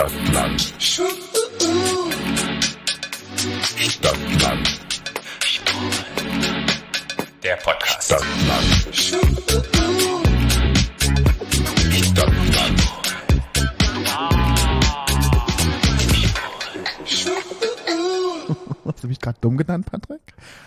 Stadtland. Stadtland. Der Podcast. Stadtland. Stadtland. Hast du mich gerade dumm genannt, Patrick?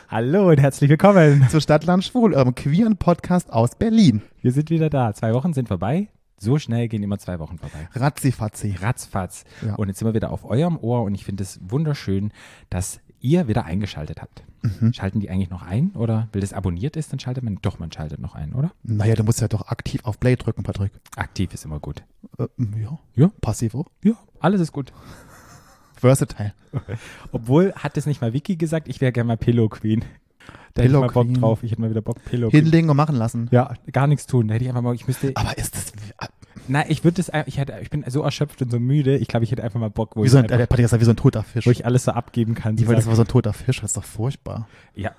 Hallo und herzlich willkommen. Zu Stadtland Schwul, eurem queeren Podcast aus Berlin. Wir sind wieder da. Zwei Wochen sind vorbei. So schnell gehen immer zwei Wochen vorbei. Ratzifatzi. Ratzfatz. Ja. Und jetzt sind wir wieder auf eurem Ohr und ich finde es wunderschön, dass ihr wieder eingeschaltet habt. Mhm. Schalten die eigentlich noch ein oder weil das abonniert ist, dann schaltet man doch, man schaltet noch ein, oder? Naja, du musst ja doch aktiv auf Play drücken, Patrick. Aktiv ist immer gut. Äh, ja. Ja. Passiv auch. Ja, alles ist gut. Versatile. Obwohl, hat es nicht mal Vicky gesagt, ich wäre gerne mal Pillow Queen. Da hätte ich mal Bock drauf. Ich hätte mal wieder Bock, Pillow. Hinlegen und machen lassen. Ja, gar nichts tun. Da hätte ich einfach mal, ich müsste, Aber ist das nein, ich würde das, ich hätte, ich bin so erschöpft und so müde. Ich glaube, ich hätte einfach mal Bock, wo wie ich so ein, der Patrick ist ja wie so ein toter Fisch. wo ich alles so abgeben kann. So weil das war so ein toter Fisch, das ist doch furchtbar. ja.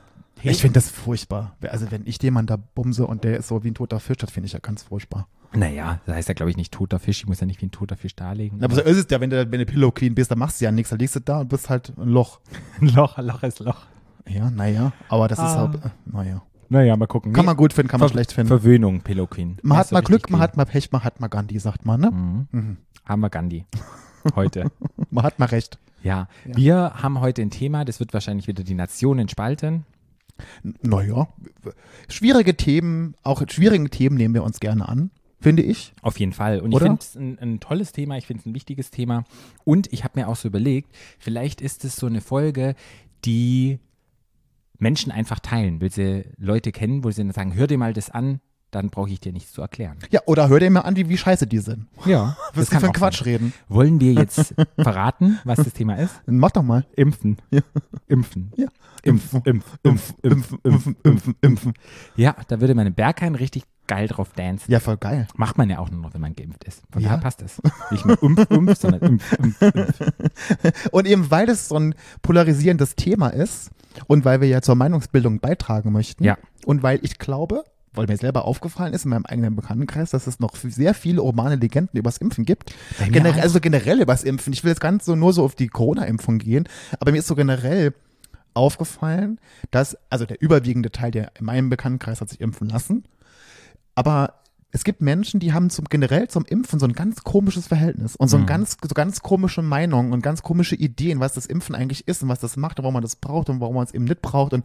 Ich finde das furchtbar. Also wenn ich jemanden da bumse und der ist so wie ein toter Fisch, das finde ich ja ganz furchtbar. Naja, das heißt ja, glaube ich, nicht toter Fisch. Ich muss ja nicht wie ein toter Fisch darlegen. Aber so ist es ja, wenn du, wenn du Pillow Queen bist, dann machst du ja nichts. Dann liegst du da und bist halt ein Loch. ein Loch, ein Loch ist Loch. Ja, naja. Aber das ist Ah. halt, äh, naja. Naja, mal gucken. Kann man gut finden, kann man Ver schlecht finden. Verwöhnung, Pillow Queen. Man hat mal Glück, man hat mal Pech, man hat mal Gandhi, sagt man, ne? Mhm. Mhm. Haben wir Gandhi. Heute. Man hat mal recht. ja. Ja. wir haben heute ein Thema, das wird wahrscheinlich wieder die Nationen spalten. Naja, schwierige Themen, auch schwierige Themen nehmen wir uns gerne an, finde ich. Auf jeden Fall. Und Oder? ich finde es ein, ein tolles Thema, ich finde es ein wichtiges Thema. Und ich habe mir auch so überlegt, vielleicht ist es so eine Folge, die Menschen einfach teilen, will sie Leute kennen, wo sie dann sagen, hör dir mal das an, dann brauche ich dir nichts zu erklären. Ja, oder hör dir mal an, wie, wie scheiße die sind. Ja, Was die für Quatsch reden. Wollen wir jetzt verraten, was das Thema ist? Mach doch mal. Impfen. Ja. Impfen. Ja. Impf, impf, impf, impf, impf, impf, impf. Ja, da würde man in Berghain richtig geil drauf dancen. Ja, voll geil. Macht man ja auch nur noch, wenn man geimpft ist. Von Ja. daher passt das. Nicht mehr impf, impf, sondern impf, impf, impf. Und eben weil es so ein polarisierendes Thema ist und weil wir ja zur Meinungsbildung beitragen möchten Ja. und weil ich glaube, weil mir selber aufgefallen ist in meinem eigenen Bekanntenkreis, dass es noch sehr viele urbane Legenden übers Impfen gibt. Auch. also generell übers Impfen. Ich will jetzt gar nicht so nur so auf die Corona-Impfung gehen, aber mir ist so generell aufgefallen, dass, also der überwiegende Teil der in meinem Bekanntenkreis hat sich impfen lassen, aber es gibt Menschen, die haben zum generell zum Impfen so ein ganz komisches Verhältnis und so, ein Mhm. ganz, so ganz komische Meinungen und ganz komische Ideen, was das Impfen eigentlich ist und was das macht und warum man das braucht und warum man es eben nicht braucht und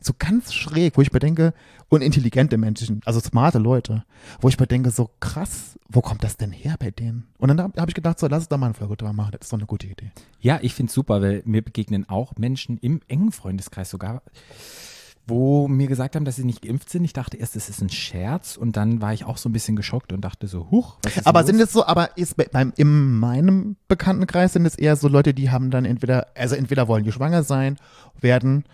so ganz schräg, wo ich mir denke, und intelligente Menschen, also smarte Leute, wo ich mir denke, so krass, wo kommt das denn her bei denen? Und dann habe hab ich gedacht, so lass es da mal eine Folge drüber machen, das ist doch eine gute Idee. Ja, ich finde es super, weil mir begegnen auch Menschen im engen Freundeskreis sogar, wo mir gesagt haben, dass sie nicht geimpft sind. Ich dachte erst, es ist ein Scherz und dann war ich auch so ein bisschen geschockt und dachte so, huch, was ist Aber denn sind los? es so, aber ist bei- beim, in meinem Bekanntenkreis sind es eher so Leute, die haben dann entweder, also entweder wollen die schwanger sein, werden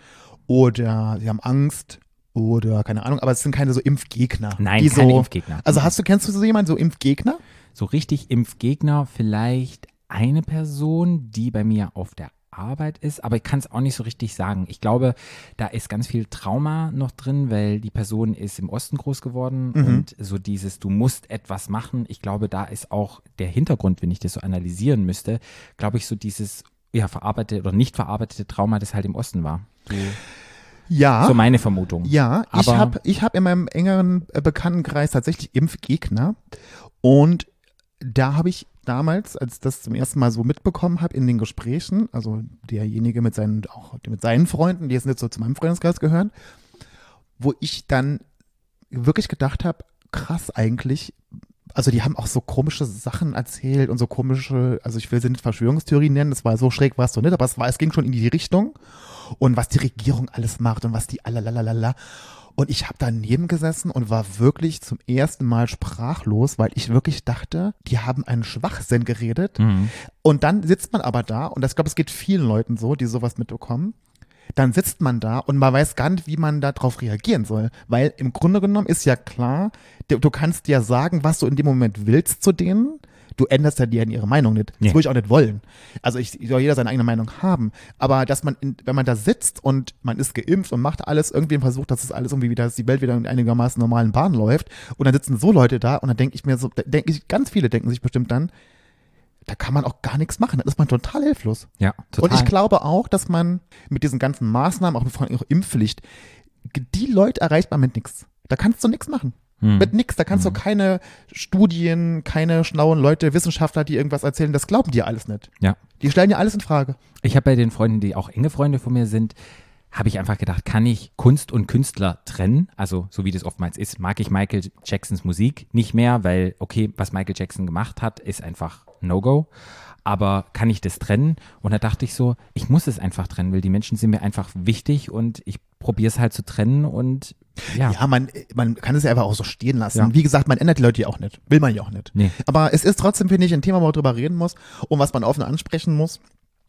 oder sie haben Angst oder keine Ahnung, aber es sind keine so Impfgegner. Nein, keine so, Impfgegner. Also hast du, kennst du so jemanden, so Impfgegner? so richtig Impfgegner vielleicht eine Person, die bei mir auf der Arbeit ist, aber ich kann es auch nicht so richtig sagen. Ich glaube, da ist ganz viel Trauma noch drin, weil die Person ist im Osten groß geworden Mhm. und so dieses, du musst etwas machen. Ich glaube, da ist auch der Hintergrund, wenn ich das so analysieren müsste, glaube ich, so dieses ja, verarbeitete oder nicht verarbeitete Trauma, das halt im Osten war. So, Ja. so meine Vermutung. Ja, ich Aber- habe ich hab in meinem engeren äh, Bekanntenkreis tatsächlich Impfgegner. Und da habe ich damals, als ich das zum ersten Mal so mitbekommen habe in den Gesprächen, also derjenige mit seinen, auch mit seinen Freunden, die jetzt nicht so zu meinem Freundeskreis gehören, wo ich dann wirklich gedacht habe, krass eigentlich, also die haben auch so komische Sachen erzählt und so komische, also ich will sie nicht Verschwörungstheorien nennen, das war so schräg war es so nicht, aber es war, es ging schon in die Richtung und was die Regierung alles macht und was die allalalala. Und ich habe daneben gesessen und war wirklich zum ersten Mal sprachlos, weil ich wirklich dachte, die haben einen Schwachsinn geredet. Mhm. Und dann sitzt man aber da, und das, ich glaube, es geht vielen Leuten so, die sowas mitbekommen. Dann sitzt man da und man weiß gar nicht, wie man darauf reagieren soll. Weil im Grunde genommen ist ja klar, du kannst ja sagen, was du in dem Moment willst zu denen. Du änderst ja die ihre Meinung nicht. Das Nee. würde ich auch nicht wollen. Also ich soll jeder seine eigene Meinung haben. Aber dass man, in, wenn man da sitzt und man ist geimpft und macht alles, irgendwie versucht, dass es alles irgendwie wieder, dass die Welt wieder in einigermaßen normalen Bahnen läuft. Und dann sitzen so Leute da und dann denke ich mir so, denke ich, ganz viele denken sich bestimmt dann, da kann man auch gar nichts machen. Da ist man total hilflos. Ja, total. Und ich glaube auch, dass man mit diesen ganzen Maßnahmen, auch mit vor allem auch Impfpflicht, die Leute erreicht man mit nichts. Da kannst du nichts machen. Hm. Mit nichts. Da kannst du keine Studien, keine schlauen Leute, Wissenschaftler, die irgendwas erzählen, das glauben die alles nicht. Ja. Die stellen ja alles in Frage. Ich habe bei den Freunden, die auch enge Freunde von mir sind, habe ich einfach gedacht, kann ich Kunst und Künstler trennen? Also, so wie das oftmals ist, mag ich Michael Jacksons Musik nicht mehr, weil, okay, was Michael Jackson gemacht hat, ist einfach No-Go. Aber kann ich das trennen? Und da dachte ich so, ich muss es einfach trennen, weil die Menschen sind mir einfach wichtig und ich probiere es halt zu trennen und ja. Ja, man, man kann es ja einfach auch so stehen lassen. Ja. Wie gesagt, man ändert die Leute ja auch nicht. Will man ja auch nicht. Nee. Aber es ist trotzdem, finde ich, ein Thema, wo man drüber reden muss und was man offen ansprechen muss,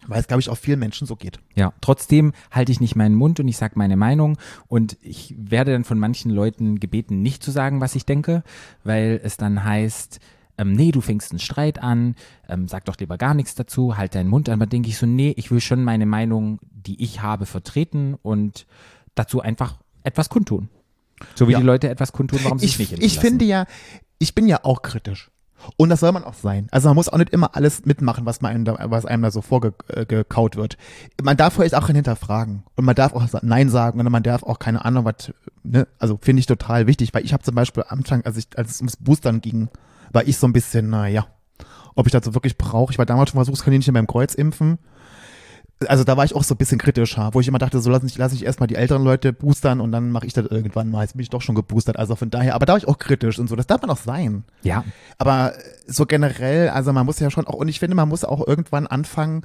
weil es, glaube ich, auch vielen Menschen so geht. Ja, trotzdem halte ich nicht meinen Mund und ich sage meine Meinung und ich werde dann von manchen Leuten gebeten, nicht zu sagen, was ich denke, weil es dann heißt, ähm, nee, du fängst einen Streit an, ähm, sag doch lieber gar nichts dazu, halt deinen Mund an. Aber denke ich so, nee, ich will schon meine Meinung, die ich habe, vertreten und dazu einfach etwas kundtun. So wie Ja. die Leute etwas kundtun, warum sie es Ich, nicht ich finde ja, ich bin ja auch kritisch. Und das soll man auch sein. Also man muss auch nicht immer alles mitmachen, was, man einem da, was einem da so vorgekaut wird. Man darf vielleicht auch hinterfragen. Und man darf auch Nein sagen und man darf auch keine Ahnung, was, ne? Also finde ich total wichtig, weil ich habe zum Beispiel am Anfang, als, ich, als es ums Boostern ging, war ich so ein bisschen, naja, ob ich das so wirklich brauche. Ich war damals schon Versuchskaninchen beim Kreuzimpfen. Also da war ich auch so ein bisschen kritischer, wo ich immer dachte, so lass ich, lass ich erstmal die älteren Leute boostern und dann mache ich das irgendwann mal. Jetzt bin ich doch schon geboostert, also von daher, aber da war ich auch kritisch und so, das darf man auch sein. Ja, Aber so generell, also man muss ja schon auch, und ich finde, man muss auch irgendwann anfangen,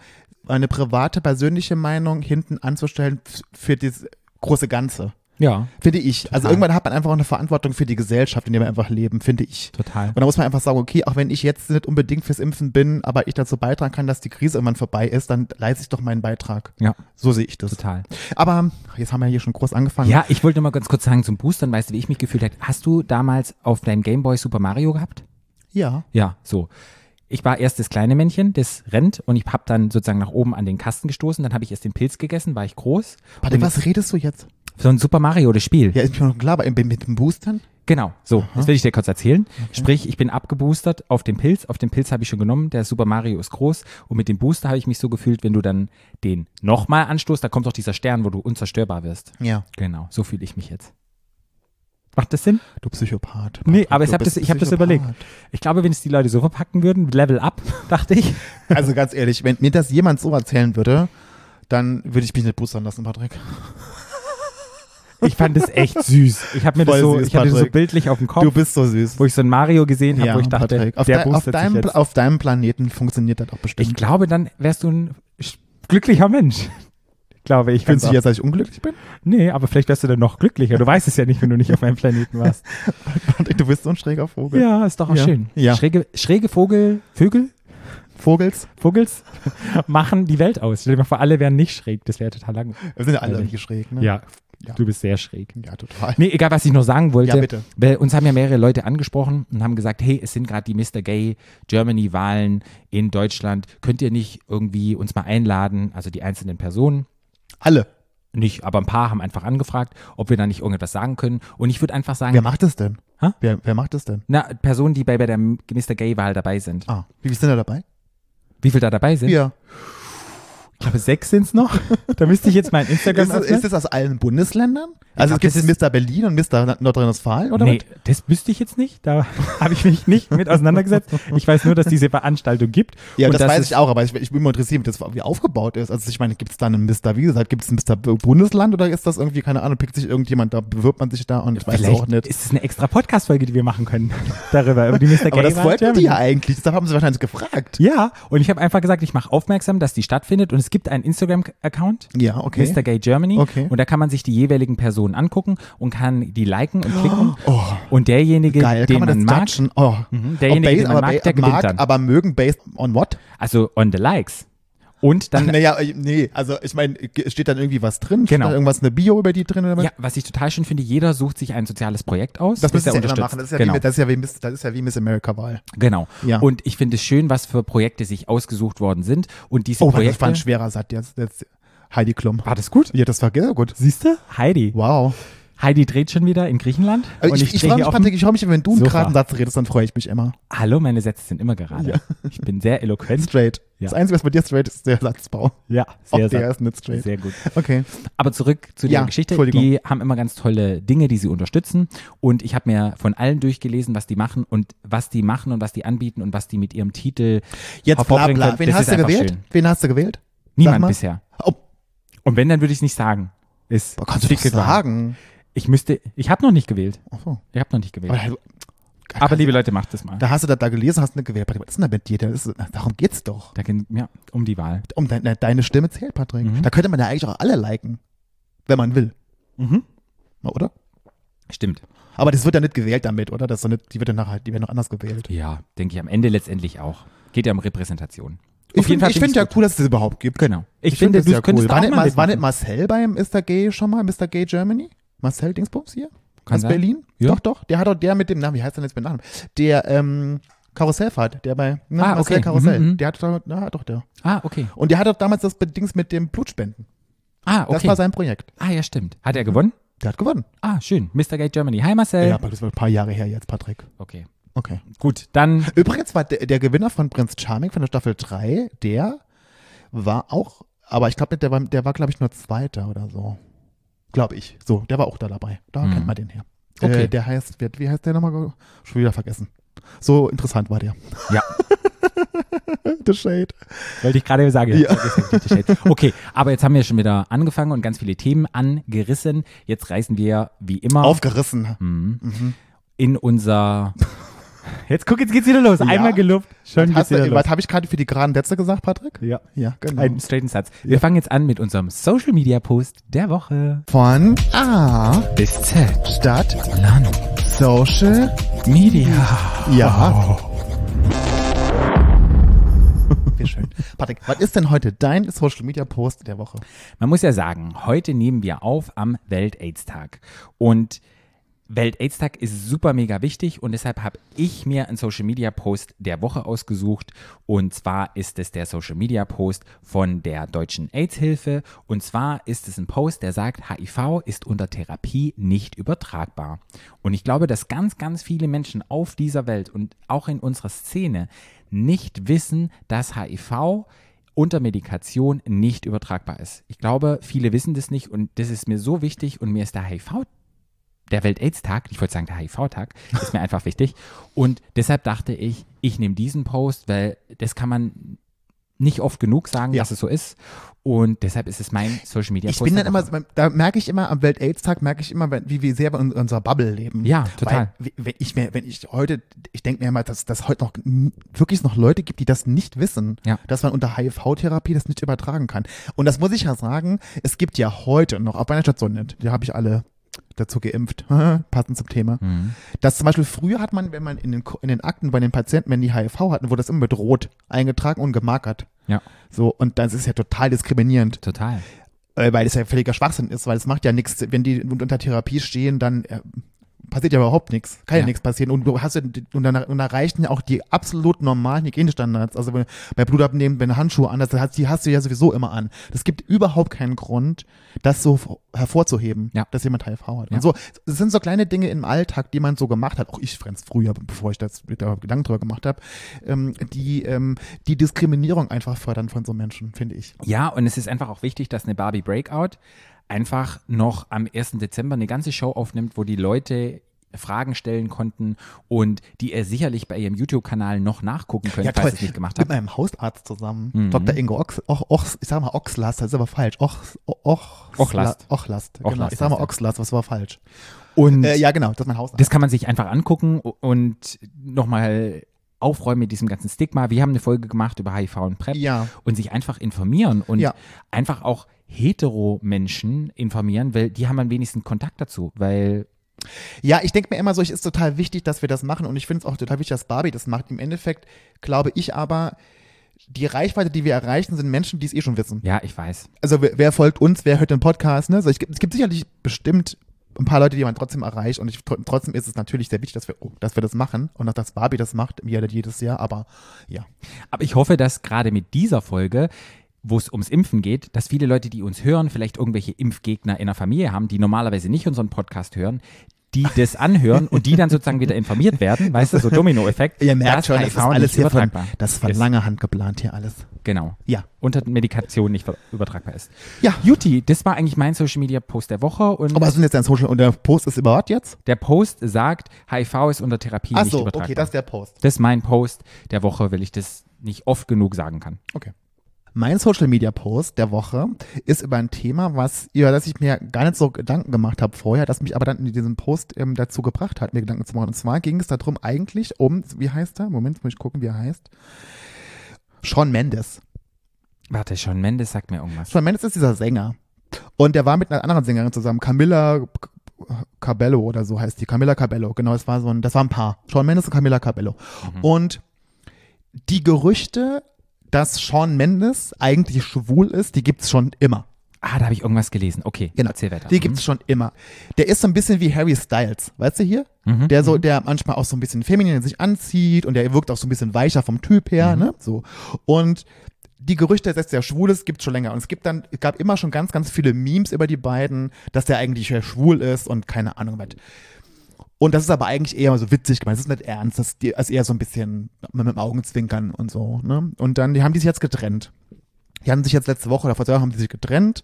eine private, persönliche Meinung hinten anzustellen für das große Ganze. Ja, Finde ich. Also Total. irgendwann hat man einfach auch eine Verantwortung für die Gesellschaft, in der wir einfach leben, finde ich. total. Und da muss man einfach sagen, okay, auch wenn ich jetzt nicht unbedingt fürs Impfen bin, aber ich dazu beitragen kann, dass die Krise irgendwann vorbei ist, dann leiste ich doch meinen Beitrag. Ja, So sehe ich das. total. Aber jetzt haben wir hier schon groß angefangen. Ja, ich wollte nur mal ganz kurz sagen zum Boostern, weißt du, wie ich mich gefühlt habe? Hast du damals auf deinem Gameboy Super Mario gehabt? Ja. Ja, so. Ich war erst das kleine Männchen, das rennt und ich habe dann sozusagen nach oben an den Kasten gestoßen, dann habe ich erst den Pilz gegessen, war ich groß. Warte, was redest du jetzt? So ein Super Mario, das Spiel. Ja, ist mir schon klar, aber mit, mit dem Boostern? Genau, so, das will ich dir kurz erzählen. Sprich, ich bin abgeboostert auf den Pilz, auf den Pilz habe ich schon genommen, der Super Mario ist groß und mit dem Booster habe ich mich so gefühlt, wenn du dann den nochmal anstoßt, da kommt doch dieser Stern, wo du unzerstörbar wirst. Ja. Genau, so fühle ich mich jetzt. Macht das Sinn? Du Psychopath. Nee, aber ich habe das, ich hab das überlegt. Ich glaube, wenn es die Leute so verpacken würden, Level up, dachte ich. Also ganz ehrlich, wenn mir das jemand so erzählen würde, dann würde ich mich nicht boostern lassen, Patrick. Ich fand das echt süß. Ich habe mir das Voll so, süß, ich hatte das so Patrick. bildlich auf dem Kopf, Du bist so süß. wo ich so ein Mario gesehen habe, wo ich dachte, Patrick, auf, der dein- auf, boostet sich deinem, jetzt. auf deinem Planeten funktioniert das auch bestimmt. Ich glaube, dann wärst du ein sch- glücklicher Mensch. Ich glaube, ich Findest du jetzt, dass ich unglücklich bin? Nee, aber vielleicht wärst du dann noch glücklicher. Du weißt es ja nicht, wenn du nicht auf meinem Planeten warst. Patrick, du bist so ein schräger Vogel. Ja, ist doch auch Ja. schön. Ja. Schräge, schräge Vogel, Vögel, Vogels, Vogels machen die Welt aus. Stell dir mal vor, alle wären nicht schräg. Das wäre total lang. wir sind ja alle irgendwie schräg, ne? Ja, Ja. du bist sehr schräg. Ja, total. Nee, egal, was ich noch sagen wollte. Ja, bitte. Weil uns haben ja mehrere Leute angesprochen und haben gesagt, hey, es sind gerade die Mr. Gay Germany Wahlen in Deutschland. Könnt ihr nicht irgendwie uns mal einladen, also die einzelnen Personen? Alle. Nicht, aber ein paar haben einfach angefragt, ob wir da nicht irgendetwas sagen können. Und ich würde einfach sagen, Wer macht das denn? Hä? Wer, wer macht das denn? na, Personen, die bei, bei der Mr. Gay Wahl dabei sind. Ah, wie viele sind da dabei? Wie viele da dabei sind? Ja. Ich glaube, sechs sind es noch. da müsste ich jetzt mein Instagram Ist das, ist das aus allen Bundesländern? Also glaub, gibt es Mr. Berlin und Mr. Nordrhein-Westfalen oder nee, was? das wüsste ich jetzt nicht. Da habe ich mich nicht mit auseinandergesetzt. Ich weiß nur, dass diese Veranstaltung gibt. Ja, und das weiß ich auch, aber ich, ich bin mal interessiert, wie das wie aufgebaut ist. Also ich meine, gibt es da einen Mr. Wie gesagt, gibt es einen Mr. Bundesland oder ist das irgendwie, keine Ahnung, pickt sich irgendjemand, da bewirbt man sich da und ich weiß es auch nicht. ist es eine extra Podcast-Folge, die wir machen können darüber, über die Mr. Aber das wollten die ja eigentlich, deshalb haben sie wahrscheinlich gefragt. Ja, und ich habe einfach gesagt, ich mache aufmerksam, dass die stattfindet und es gibt einen Instagram-Account, Ja, okay. Mr. Gay Germany, Okay. und da kann man sich die jeweiligen Personen angucken und kann die liken und klicken. Oh, Und derjenige, geil, den kann man man das mag? Oh. Mhm, derjenige, Ob den man mag, der gewinnt mag, dann. aber mögen based on what? also on the likes. Und dann Naja, äh, nee, also ich meine, steht dann irgendwie was drin? Genau. da irgendwas, eine Bio über die drin? Oder was? Ja, was ich total schön finde, jeder sucht sich ein soziales Projekt aus. Das müssen er sie ja machen. Das ist ja, genau. wie, das, ist ja wie Miss, das ist ja wie Miss America-Wahl. genau. Ja. Und ich finde es schön, was für Projekte sich ausgesucht worden sind. Und diese Oh, das Projekte. war ein schwerer Satz jetzt. jetzt Heidi Klum. war das gut? Ja, das war sehr gut. Siehst du? Heidi. Wow. Heidi dreht schon wieder in Griechenland. Also ich ich, drehe freue mich, Patrick, ich freue mich, wenn du einen geraden Satz redest, dann freue ich mich immer. Hallo, meine Sätze sind immer gerade. Ich bin sehr eloquent. Straight. Ja. Das Einzige, was bei dir straight ist, ist der Satzbau. Ja, Auch sehr, der sehr, ist nicht straight. sehr gut. Okay. Aber zurück zu der Ja, Geschichte. Die haben immer ganz tolle Dinge, die sie unterstützen. Und ich habe mir von allen durchgelesen, was die machen und was die machen und was die anbieten und was die mit ihrem Titel Jetzt bla bla. können. Wen Das hast du gewählt? schön. Wen hast du gewählt? Niemand bisher. Oh, Und wenn, dann würde ich es nicht sagen. Ist kannst du doch dicke Wahrheit. Ich müsste, ich habe noch nicht gewählt. Ach so. Ich habe noch nicht gewählt. Aber, Aber liebe Leute, macht das mal. da hast du das da gelesen, hast nicht gewählt. Patrick, was ist denn da mit dir? Ist, darum geht's doch. Da ging ja um die Wahl. Um deine, deine Stimme zählt, Patrick. Mhm. Da könnte man ja eigentlich auch alle liken. Wenn man will. Mhm. Oder? Stimmt. Aber das wird ja nicht gewählt damit, oder? Das nicht, die wird dann nachher, die werden noch anders gewählt. Ja, denke ich am Ende letztendlich auch. Geht ja um Repräsentation. Ich finde find ja cool, dass es das überhaupt gibt. Genau. Ich, Ich finde finde, das du ja könntest cool. War nicht, mal war nicht. Marcel beim Mr. Gay schon mal? Mr. Gay Germany? Marcel Dingsbums hier? Kann Aus sein. Berlin? Ja. Doch, doch. Der hat doch der mit dem Namen, wie heißt der jetzt mit Namen? Der ähm, Karussellfahrt, der bei ne, Ah, Marcel okay. Karussell. Mhm, mhm. Der hat doch, na, doch der. Ah, okay. Und der hat doch damals das Dings mit dem Blutspenden. Ah, okay. Das war sein Projekt. ah, ja, stimmt. Hat er gewonnen? Der hat gewonnen. Ah, schön. Mr. Gate Germany. Hi, Marcel. ja, aber das war ein paar Jahre her jetzt, Patrick. Okay. Okay. Gut, dann Übrigens war der, der Gewinner von Prinz Charming von der Staffel 3, der war auch, aber ich glaube, der war, der war glaube ich, nur Zweiter oder so. Glaube ich. So, der war auch da dabei. Da Mhm. kennt man den her. Okay. Äh, der heißt, wie, wie heißt der nochmal? Schon wieder vergessen. So interessant war der. Ja. The Shade. wollte ich gerade sagen. Ja. Okay, aber jetzt haben wir schon wieder angefangen und ganz viele Themen angerissen. Jetzt reisen wir wie immer Aufgerissen. Mhm. in unser. Jetzt guck, jetzt geht's wieder los. Ja. Einmal geluft, schon Was, geht's hast wieder du- los. was habe ich gerade für die geraden Sätze gesagt, Patrick? Ja. Ja, genau. Einen straighten Satz. Wir fangen jetzt an mit unserem Social Media Post der Woche. Von A Bis Z. Stadt Land. Social. Media. Ja. Wie schön. Patrick, was ist denn heute dein Social Media Post der Woche? Man muss ja sagen, heute nehmen wir auf am Welt-Aids-Tag. Und Welt-Aids-Tag ist super mega wichtig und deshalb habe ich mir einen Social-Media-Post der Woche ausgesucht. Und zwar ist es der Social-Media-Post von der Deutschen AIDS-Hilfe. Und zwar ist es ein Post, der sagt, HIV ist unter Therapie nicht übertragbar. Und ich glaube, dass ganz, ganz viele Menschen auf dieser Welt und auch in unserer Szene nicht wissen, dass HIV unter Medikation nicht übertragbar ist. Ich glaube, viele wissen das nicht und das ist mir so wichtig und mir ist der HIV, der Welt-Aids-Tag, ich wollte sagen der HIV-Tag, ist mir einfach wichtig. Und deshalb dachte ich, ich nehme diesen Post, weil das kann man nicht oft genug sagen, Ja. dass es so ist. Und deshalb ist es mein Social Media Ich Post. bin der dann immer, da merke ich immer, am Welt-Aids-Tag merke ich immer, wie, wie sehr wir in unserer Bubble leben. Ja, total. Weil, wenn ich mir, wenn ich heute, ich denke mir immer, dass dass heute noch wirklich noch Leute gibt, die das nicht wissen, Ja. dass man unter HIV-Therapie das nicht übertragen kann. Und das muss ich ja sagen, es gibt ja heute noch, auf meiner Station nicht, die habe ich alle dazu geimpft, passend zum Thema. Mhm. Das zum Beispiel früher hat man, wenn man in den, in den Akten bei den Patienten, wenn die HIV hatten, wurde das immer mit Rot eingetragen und gemarkert. Ja, So, und das ist ja total diskriminierend total. äh, weil es ja völliger Schwachsinn ist, weil es macht ja nichts, wenn die unter Therapie stehen, dann äh, passiert ja überhaupt nichts, kann ja, Ja. nichts passieren und du hast ja, und dann, und da reichen ja auch die absolut normalen Hygienestandards, also wenn, bei Blutabnehmen, wenn Handschuhe an hast, hast, die hast du ja sowieso immer an. Das gibt überhaupt keinen Grund, das so hervorzuheben, Ja. dass jemand HIV hat. Ja. Und so, es sind so kleine Dinge im Alltag, die man so gemacht hat, auch ich frenz früher, bevor ich das mit der Gedanken drüber gemacht habe, ähm, die ähm, die Diskriminierung einfach fördern von so Menschen, finde ich. Ja, und es ist einfach auch wichtig, dass eine Barbie Breakout einfach noch am 1. Dezember eine ganze Show aufnimmt, wo die Leute Fragen stellen konnten und die ihr sicherlich bei ihrem YouTube-Kanal noch nachgucken könnt, falls ihr es nicht gemacht Mit habt. meinem Hausarzt zusammen. Mhm. Dr. Ingo Ox, Och, Och, ich sag mal Oxlast, das ist aber falsch. Och, Och, Ochlast. Ochlast. Genau. Ochlast Ich sag mal er. Oxlast, was war falsch. Und Äh, ja, genau, das ist mein Hausarzt. das kann man sich einfach angucken und nochmal aufräumen mit diesem ganzen Stigma. Wir haben eine Folge gemacht über HIV und PrEP ja. und sich einfach informieren und Ja. einfach auch hetero-Menschen informieren, weil die haben am wenigsten Kontakt dazu, weil Ja, ich denke mir immer so, es ist total wichtig, dass wir das machen und ich finde es auch total wichtig, dass Barbie das macht. Im Endeffekt glaube ich aber, die Reichweite, die wir erreichen, sind Menschen, die es eh schon wissen. ja, ich weiß. Also wer, wer folgt uns, wer hört den Podcast, ne? Also ich, es gibt sicherlich bestimmt ein paar Leute, die man trotzdem erreicht und ich, tr- trotzdem ist es natürlich sehr wichtig, dass wir, dass wir das machen und auch, dass Barbie das macht, jedes Jahr, aber ja. Aber ich hoffe, dass gerade mit dieser Folge wo es ums Impfen geht, dass viele Leute, die uns hören, vielleicht irgendwelche Impfgegner in der Familie haben, die normalerweise nicht unseren Podcast hören, die das anhören und die dann sozusagen wieder informiert werden, weißt du, so Dominoeffekt. Ihr merkt dass schon, das ist alles hier von, übertragbar das ist von ist. langer Hand geplant hier alles. Genau. Ja. Unter Medikation nicht übertragbar ist. Ja. Juti, das war eigentlich mein Social Media Post der Woche und Aber was ist jetzt dein Social und der Post ist über was jetzt? der Post sagt, HIV ist unter Therapie nicht Achso, übertragbar. okay, das ist der Post. das ist mein Post der Woche, weil ich das nicht oft genug sagen kann. Okay. Mein Social Media Post der Woche ist über ein Thema, was über das ich mir gar nicht so Gedanken gemacht habe vorher, das mich aber dann in diesem Post ähm, dazu gebracht hat, mir Gedanken zu machen. Und zwar ging es darum eigentlich um, wie heißt er? Moment, muss ich gucken, wie er heißt. Sean Mendes. Warte, Sean Mendes sagt mir irgendwas. Sean Mendes ist dieser Sänger. Und der war mit einer anderen Sängerin zusammen, Camilla Cabello oder so heißt die. Camilla Cabello, genau, das war so ein, das war ein Paar. Sean Mendes und Camilla Cabello. Und die Gerüchte, dass Sean Mendes eigentlich schwul ist, die gibt's schon immer. Ah, da habe ich irgendwas gelesen. Okay, Genau. erzähl weiter. Die gibt's schon immer. Der ist so ein bisschen wie Harry Styles, weißt du hier? Mhm. Der so, der manchmal auch so ein bisschen feminin sich anzieht und der wirkt auch so ein bisschen weicher vom Typ her, ne? So. Und die Gerüchte, dass der schwul ist, gibt's schon länger. Und es gibt dann, es gab immer schon ganz, ganz viele Memes über die beiden, dass der eigentlich schwul ist und keine Ahnung was. Und das ist aber eigentlich eher so witzig gemeint. Das ist nicht ernst. Das ist eher so ein bisschen mit dem Augenzwinkern und so, ne? Und dann, die haben die sich jetzt getrennt. Die haben sich jetzt letzte Woche oder vor zwei Wochen haben die sich getrennt.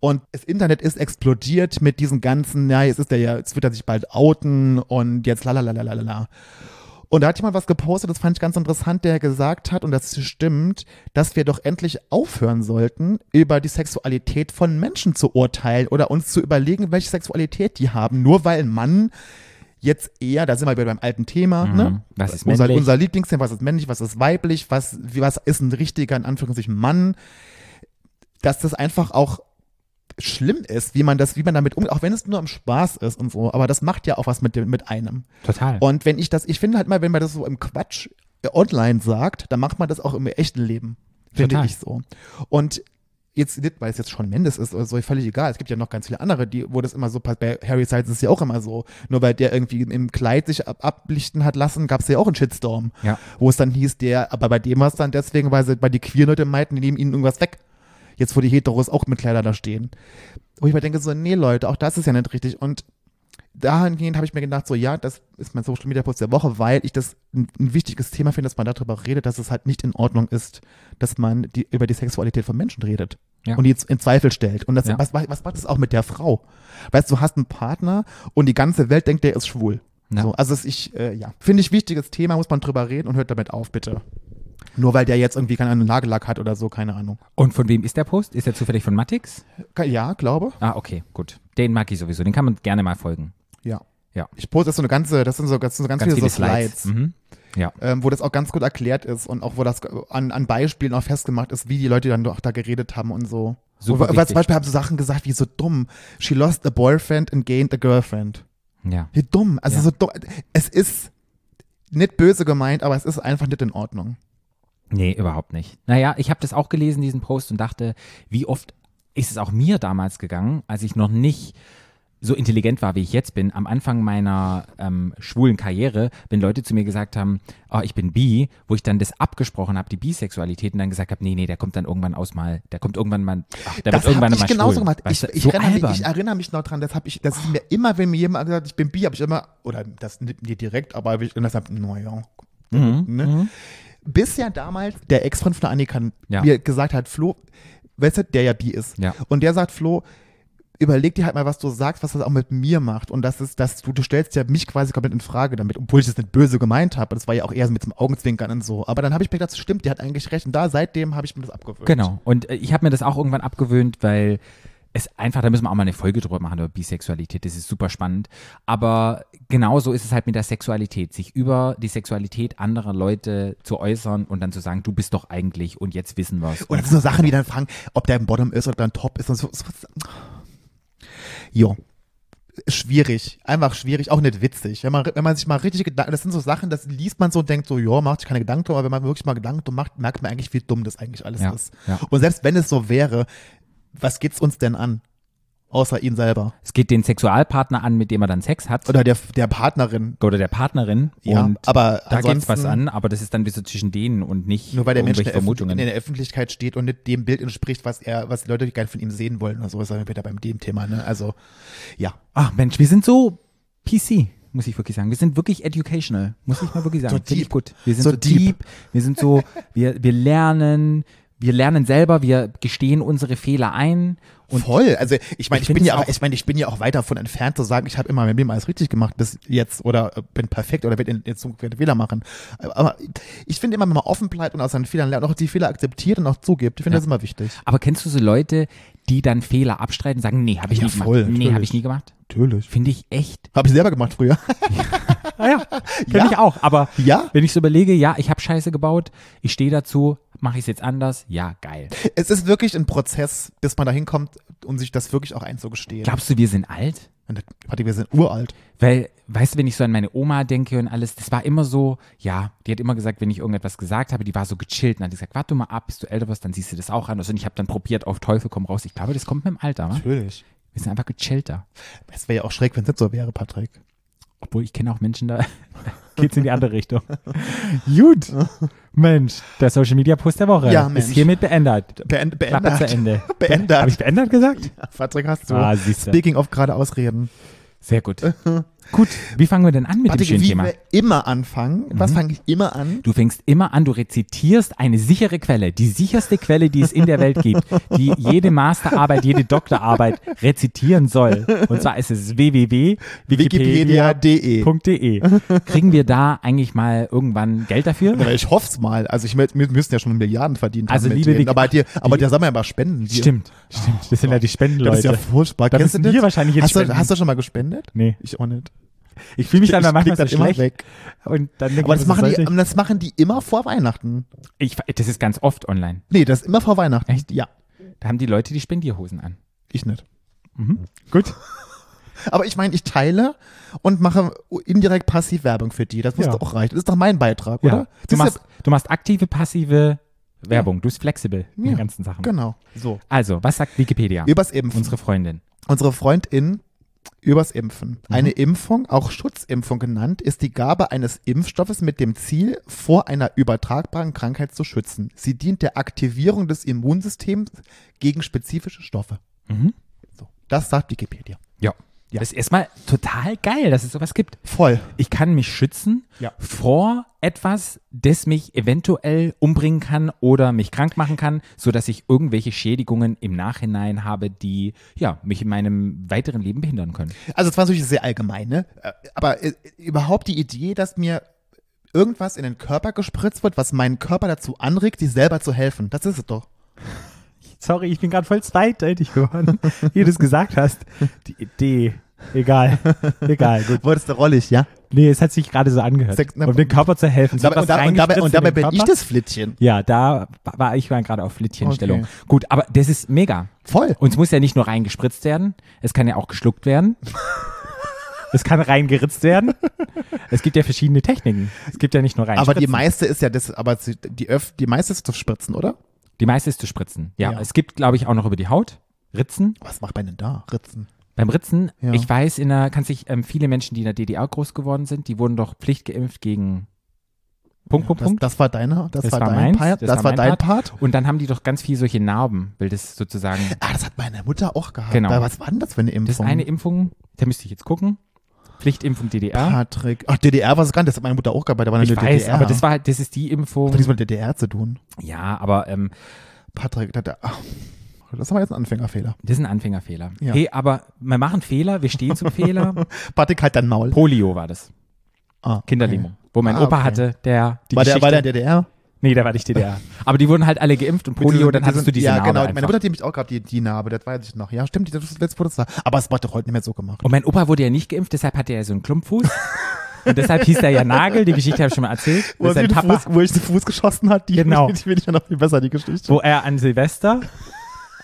Und das Internet ist explodiert mit diesen ganzen, ja, jetzt ist der ja, jetzt wird er sich bald outen und jetzt lalalala. Und da hat jemand was gepostet, das fand ich ganz interessant, der gesagt hat, und das stimmt, dass wir doch endlich aufhören sollten, über die Sexualität von Menschen zu urteilen oder uns zu überlegen, welche Sexualität die haben. Nur weil ein Mann jetzt eher, da sind wir wieder beim alten Thema, ne? Mhm. Was ist unser, männlich? unser Lieblingsthema, was ist männlich, was ist weiblich, was, wie, was ist ein richtiger, in Anführungszeichen, Mann, dass das einfach auch schlimm ist, wie man das, wie man damit umgeht, auch wenn es nur im Spaß ist und so, aber das macht ja auch was mit dem, mit einem. Total. Und wenn ich das, ich finde halt mal, wenn man das so im Quatsch äh, online sagt, dann macht man das auch im echten Leben. Finde Total. ich so. Und jetzt nicht, weil es jetzt schon Mendes ist oder so, völlig egal. Es gibt ja noch ganz viele andere, die, wo das immer so passt. Bei Harry Styles ist es ja auch immer so. Nur weil der irgendwie im Kleid sich ab ablichten hat lassen, gab es ja auch einen Shitstorm. Ja. Wo es dann hieß, der, aber bei dem war es dann deswegen, weil sie bei die queer Leute meinten, die nehmen ihnen irgendwas weg. Jetzt, wo die Heteros auch mit Kleidern da stehen. Wo ich mir denke, so, nee, Leute, auch das ist ja nicht richtig. Und dahingehend habe ich mir gedacht, so, ja, das ist mein Social Media Post der Woche, weil ich das ein, ein wichtiges Thema finde, dass man darüber redet, dass es halt nicht in Ordnung ist, dass man die, über die Sexualität von Menschen redet Ja. und die jetzt in Zweifel stellt. Und das, Ja. was, was macht das auch mit der Frau? Weißt du, du hast einen Partner und die ganze Welt denkt, der ist schwul. Ja. So, also ich, äh, ja, finde ich wichtiges Thema, muss man drüber reden und hört damit auf, bitte. Nur weil der jetzt irgendwie keine Ahnung, Nagellack hat oder so, keine Ahnung. Und von wem ist der Post? Ist er zufällig von Matix? Ja, glaube. Ah, okay, gut. Den mag ich sowieso. Den kann man gerne mal folgen. Ja. Ja. Ich poste das so eine ganze, das sind so, das sind so ganz, Ganz viele, viele so Slides. Slides, Mhm. Ja. ähm, wo das auch ganz gut erklärt ist und auch wo das an, an Beispielen auch festgemacht ist, wie die Leute dann doch da geredet haben und so. Super wo, weil zum Beispiel haben sie Sachen gesagt wie so dumm. She lost a boyfriend and gained a girlfriend. Ja. Wie dumm. Also Ja. so dumm. Es ist nicht böse gemeint, aber es ist einfach nicht in Ordnung. Nee, überhaupt nicht. Naja, ich habe das auch gelesen, diesen Post, und dachte, wie oft ist es auch mir damals gegangen, als ich noch nicht so intelligent war, wie ich jetzt bin, am Anfang meiner ähm, schwulen Karriere, wenn Leute zu mir gesagt haben, oh, ich bin bi, wo ich dann das abgesprochen habe, die Bisexualität, und dann gesagt habe, nee, nee, der kommt dann irgendwann aus mal, der kommt irgendwann mal, ach, der das wird irgendwann habe ich mal genauso schwul. gemacht. Weißt Ich, ich, so erinnere mich, ich erinnere mich noch dran, das habe ich, das ist mir immer, wenn mir jemand hat, ich bin bi, habe ich immer, oder das nicht direkt, aber ich und das hab, naja. Mhm, Ne? mhm. Bis ja damals der Ex-Freund von Annika Ja. mir gesagt hat, Flo, weißt du, der ja bi ist. Ja. Und der sagt, Flo, überleg dir halt mal, was du sagst, was das auch mit mir macht. Und das ist, dass du, du stellst ja mich quasi komplett in Frage damit, obwohl ich das nicht böse gemeint habe. Das war ja auch eher so mit dem Augenzwinkern und so. Aber dann habe ich mir gedacht, stimmt, der hat eigentlich recht. Und da, seitdem habe ich mir das abgewöhnt. Genau. Und äh, ich habe mir das auch irgendwann abgewöhnt, weil es einfach, da müssen wir auch mal eine Folge drüber machen über Bisexualität. Das ist super spannend. Aber genauso ist es halt mit der Sexualität, sich über die Sexualität anderer Leute zu äußern und dann zu sagen, du bist doch eigentlich und jetzt wissen wir es. Und das sind so Sachen, wie dann fragen, ob der im Bottom ist oder der im Top ist und so. so jo. Schwierig. Einfach schwierig. Auch nicht witzig. Wenn man, wenn man sich mal richtig Gedanken, das sind so Sachen, das liest man so und denkt so, ja, macht sich keine Gedanken aber wenn man wirklich mal Gedanken macht, merkt man eigentlich, wie dumm das eigentlich alles Ja, ist. ja. Und selbst wenn es so wäre, was geht's uns denn an? Außer ihn selber. Es geht den Sexualpartner an, mit dem er dann Sex hat. Oder der, der Partnerin. Oder der Partnerin. Ja, und aber da geht's was an, aber das ist dann wieder zwischen denen und nicht Nur weil der Mensch in der, Vermutungen. in der Öffentlichkeit steht und nicht dem Bild entspricht, was er, was die Leute gerne von ihm sehen wollen. oder so ist er wieder beim dem Thema, ne? Also, ja. Ach Mensch, wir sind so PC, muss ich wirklich sagen. Wir sind wirklich educational, muss ich mal wirklich sagen. So Finde ich deep. gut. Wir sind So so, deep. wir sind so, wir, wir lernen, wir lernen selber, wir gestehen unsere Fehler ein. Und Voll. Also ich meine, Ich ich, bin ja auch, ich meine, ich bin ja auch weit davon entfernt zu sagen, ich habe immer in meinem Leben alles richtig gemacht bis jetzt oder äh, bin perfekt oder werde Zukunft keine Fehler machen. Aber ich finde immer, wenn man offen bleibt und aus seinen Fehlern lernt, auch die Fehler akzeptiert und auch zugibt, ich finde Ja. das immer wichtig. aber kennst du so Leute, die dann Fehler abstreiten, sagen, nee, habe ich Ja, nie voll, gemacht. Nee, habe ich nie gemacht. Natürlich. Finde ich echt. Habe ich selber gemacht früher. Ah ja, Ja. Ich auch. Aber Ja. wenn ich so überlege, ja, ich habe Scheiße gebaut, ich stehe dazu, mache ich es jetzt anders, ja, geil. Es ist wirklich ein Prozess, bis man dahin kommt, um sich das wirklich auch einzugestehen. Glaubst du, wir sind alt? Warte, wir sind uralt. Weil, weißt du, wenn ich so an meine Oma denke und alles, das war immer so, ja, die hat immer gesagt, wenn ich irgendetwas gesagt habe, die war so gechillt und hat gesagt, warte mal ab, bis du älter wirst, dann siehst du das auch an. Und ich habe dann probiert, auf Teufel komm raus. Ich glaube, das kommt mit dem Alter, wa? Natürlich. Wir sind einfach gechillter. Es wäre ja auch schräg, wenn es nicht so wäre, Patrick. Obwohl, ich kenne auch Menschen, da geht's in die andere Richtung. Gut. Mensch, der Social Media Post der Woche Ja, ist hiermit beendet. Beend, beendet. zu Ende. Beendet. Habe ich beendet gesagt? Patrick, hast du. Ah. Speaking of gerade ausreden. Sehr gut. gut, wie fangen wir denn an mit Patrick, dem schönen wie Thema? wir immer anfangen. Was Mhm. fange ich immer an? Du fängst immer an, du rezitierst eine sichere Quelle, die sicherste Quelle, die es in der Welt gibt, die jede Masterarbeit, jede Doktorarbeit rezitieren soll. Und zwar ist es www.wikipedia.de. Wikipedia.de. Kriegen wir da eigentlich mal irgendwann Geld dafür? Aber ich hoffe es mal. Also ich wir müssen ja schon Milliarden verdient Also liebe denen. Aber dir, aber die- dir sagen wir ja mal spenden. Die- Stimmt, stimmt. Das sind ja die Das ist Spendenleute. ja furchtbar. Da Kennst du das? wahrscheinlich jetzt hast du, hast du schon mal gespendet? Nee. Ich auch nicht. Ich fühle mich dann Ich manchmal so schlecht. weg. Und dann denk Aber ich das machen, die, das machen die immer vor Weihnachten. ich, das ist ganz oft online. Nee, das ist immer vor Weihnachten. Echt? Ja. Da haben die Leute die Spendierhosen an. Ich nicht. Mhm. Gut. Aber ich meine, ich teile und mache indirekt passiv Werbung für die. Das muss Ja. doch auch reichen. Das ist doch mein Beitrag, oder? Ja. Du, Das ist machst, du machst aktive, passive Werbung. Du bist flexibel in Ja. den ganzen Sachen. ja, genau. So. Also, was sagt Wikipedia? Übers Impfen. Unsere Freundin. Unsere Freundin übers Impfen. Mhm. Eine Impfung, auch Schutzimpfung genannt, ist die Gabe eines Impfstoffes mit dem Ziel, vor einer übertragbaren Krankheit zu schützen. Sie dient der Aktivierung des Immunsystems gegen spezifische Stoffe. Mhm. So. Das sagt Wikipedia. Ja. Ja. Das ist erstmal total geil, dass es sowas gibt. Voll. Ich kann mich schützen Ja. vor etwas, das mich eventuell umbringen kann oder mich krank machen kann, sodass ich irgendwelche Schädigungen im Nachhinein habe, die ja, mich in meinem weiteren Leben behindern können. Also es war natürlich sehr allgemein, ne? Aber äh, überhaupt die Idee, dass mir irgendwas in den Körper gespritzt wird, was meinen Körper dazu anregt, sich selber zu helfen. Das ist es doch. Sorry, ich bin gerade voll zweideutig geworden, wie du es gesagt hast. Die Idee. Egal. Egal, gut. Wurdest du rollig, ja? Nee, es hat sich gerade so angehört. Sex- um dem Körper zu helfen. Dabei, und, da, und dabei, und dabei bin ich Körper? das Flittchen. Ja, da war ich mal gerade auf Flittchenstellung. Okay. Gut, aber das ist mega. Voll. Und es muss ja nicht nur reingespritzt werden, es kann ja auch geschluckt werden. es kann reingeritzt werden. Es gibt ja verschiedene Techniken. Es gibt ja nicht nur rein. Aber die meiste ist ja das, aber die, Öff, die meiste ist zu spritzen, oder? Die meiste ist zu spritzen. Ja, Ja. es gibt, glaube ich, auch noch über die Haut. Ritzen. Was macht man denn da? Ritzen. Beim Ritzen, Ja. ich weiß, in der, kann sich ähm, viele Menschen, die in der DDR groß geworden sind, die wurden doch pflichtgeimpft gegen Punkt, Punkt, Das, Punkt. das war deine, das, Das war war dein meins, Part. das Das, war war dein Part. Part. Und dann haben die doch ganz viel solche Narben, weil das sozusagen, Ah, das hat meine Mutter auch gehabt. Genau. Aber was war denn das für eine Impfung? das ist eine Impfung, da müsste ich jetzt gucken. Pflichtimpfung DDR. Patrick. Ach, DDR war es gar nicht. Das hat meine Mutter auch gehabt. Da war eine Ich weiß, DDR. aber das war halt, das ist die Impfung. hat nichts mit der DDR zu tun. Ja, aber ähm, Patrick, das, ach, das war jetzt ein Anfängerfehler. das ist ein Anfängerfehler. Ja. Hey, aber wir machen Fehler, wir stehen zum Fehler. Patrick, halt dein Maul. Polio war das. Ah, Kinderlähmung. Wo mein Ah, Opa okay. hatte, der die War der, Geschichte, war der in der DDR? Nee, der war nicht DDR. aber die wurden halt alle geimpft und Polio, dann diesen- hattest du diese Ja, Narbe genau. einfach. Meine Mutter hat nämlich auch gehabt, die, die Narbe. Das weiß ich noch. Ja, stimmt. Das, das wurde das. Aber es wird doch heute nicht mehr so gemacht. Und mein Opa wurde ja nicht geimpft, deshalb hatte er so einen Klumpfuß. und deshalb hieß er ja Nagel, die Geschichte habe ich schon mal erzählt. Wo, er den Papa, Fuß, wo ich den Fuß geschossen hat, die, Genau. die finde ich ja noch viel besser, die Geschichte. wo er an Silvester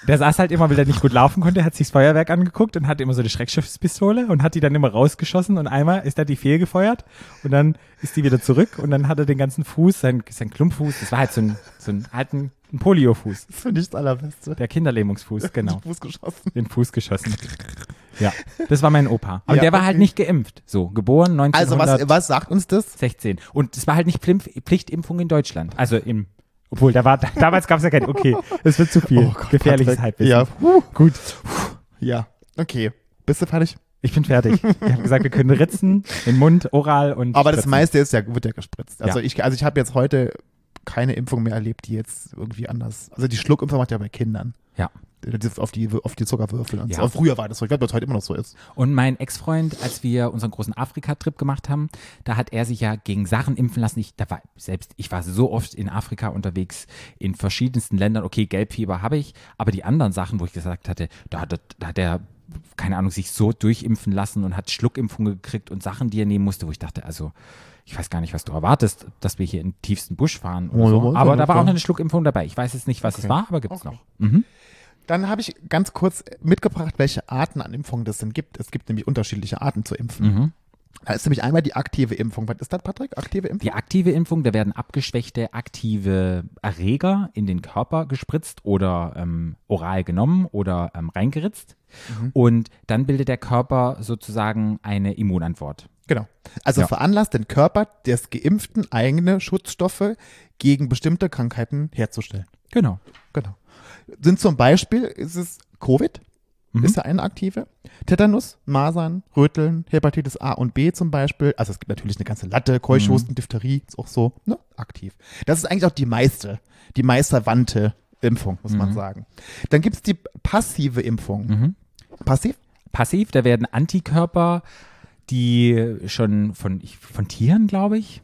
der saß halt immer, weil er nicht gut laufen konnte, hat sich das Feuerwerk angeguckt und hatte immer so eine Schreckschusspistole und hat die dann immer rausgeschossen und einmal ist er die fehlgefeuert und dann ist die wieder zurück und dann hat er den ganzen Fuß, sein, sein Klumpfuß, das war halt so ein, so ein, halt ein, ein Poliofuß, Das finde ich das Allerbeste. der Kinderlähmungsfuß, genau, Fuß geschossen. den Fuß geschossen. Ja, das war mein Opa. Aber Ja, der war halt okay. nicht geimpft. So, geboren Also 1916. was, was sagt uns das? Und es war halt nicht Pflichtimpfung in Deutschland. Also im, obwohl, da war, damals gab es ja kein, okay, das wird zu viel. Gefährliches Patrick. Halbwissen. Ja, puh, Gut. ja. Okay. Bist du fertig? Ich bin fertig. Ich habe gesagt, wir können ritzen, im Mund, oral und. Aber das spritzen. meiste ist ja, wird ja gespritzt. Also Ja. ich, also ich habe jetzt heute keine Impfung mehr erlebt, die jetzt irgendwie anders. Also die Schluckimpfung macht ja bei Kindern. Ja. Auf die, auf die Zuckerwürfel und Ja. früher war das so. Ich glaube, das heute immer noch so ist. Und mein Ex-Freund, als wir unseren großen Afrika-Trip gemacht haben, da hat er sich ja gegen Sachen impfen lassen. Ich, da war, selbst, ich war so oft in Afrika unterwegs, in verschiedensten Ländern. Okay, Gelbfieber habe ich, aber die anderen Sachen, wo ich gesagt hatte, da hat, er- da hat er, keine Ahnung, sich so durchimpfen lassen und hat Schluckimpfungen gekriegt und Sachen, die er nehmen musste, wo ich dachte, also, ich weiß gar nicht, was du erwartest, dass wir hier in den tiefsten Busch fahren Oh, so. Aber da war auch noch eine Schluckimpfung dabei. Ich weiß jetzt nicht, was es Okay. war, aber gibt's Okay. noch. Mhm. Dann habe ich ganz kurz mitgebracht, welche Arten an Impfungen es denn gibt. Es gibt nämlich unterschiedliche Arten zu impfen. Mhm. Da ist nämlich einmal die aktive Impfung. Was ist das, Patrick? Aktive Impfung? Die aktive Impfung, da werden abgeschwächte aktive Erreger in den Körper gespritzt oder ähm, oral genommen oder ähm, reingeritzt. Mhm. Und dann bildet der Körper sozusagen eine Immunantwort. Genau. Also Ja. veranlasst den Körper des Geimpften eigene Schutzstoffe gegen bestimmte Krankheiten herzustellen. Genau. Genau. Sind zum Beispiel, ist es Covid, Mhm. ist ja eine aktive. Tetanus, Masern, Röteln, Hepatitis A und B zum Beispiel. Also es gibt natürlich eine ganze Latte, Mhm. Keuchhusten, Diphtherie, ist auch so, ne? Aktiv. Das ist eigentlich auch die meiste, die meisterwandte Impfung, muss man sagen. Dann gibt es die passive Impfung. Mhm. Passiv? Passiv, da werden Antikörper, die schon von, von Tieren, glaube ich,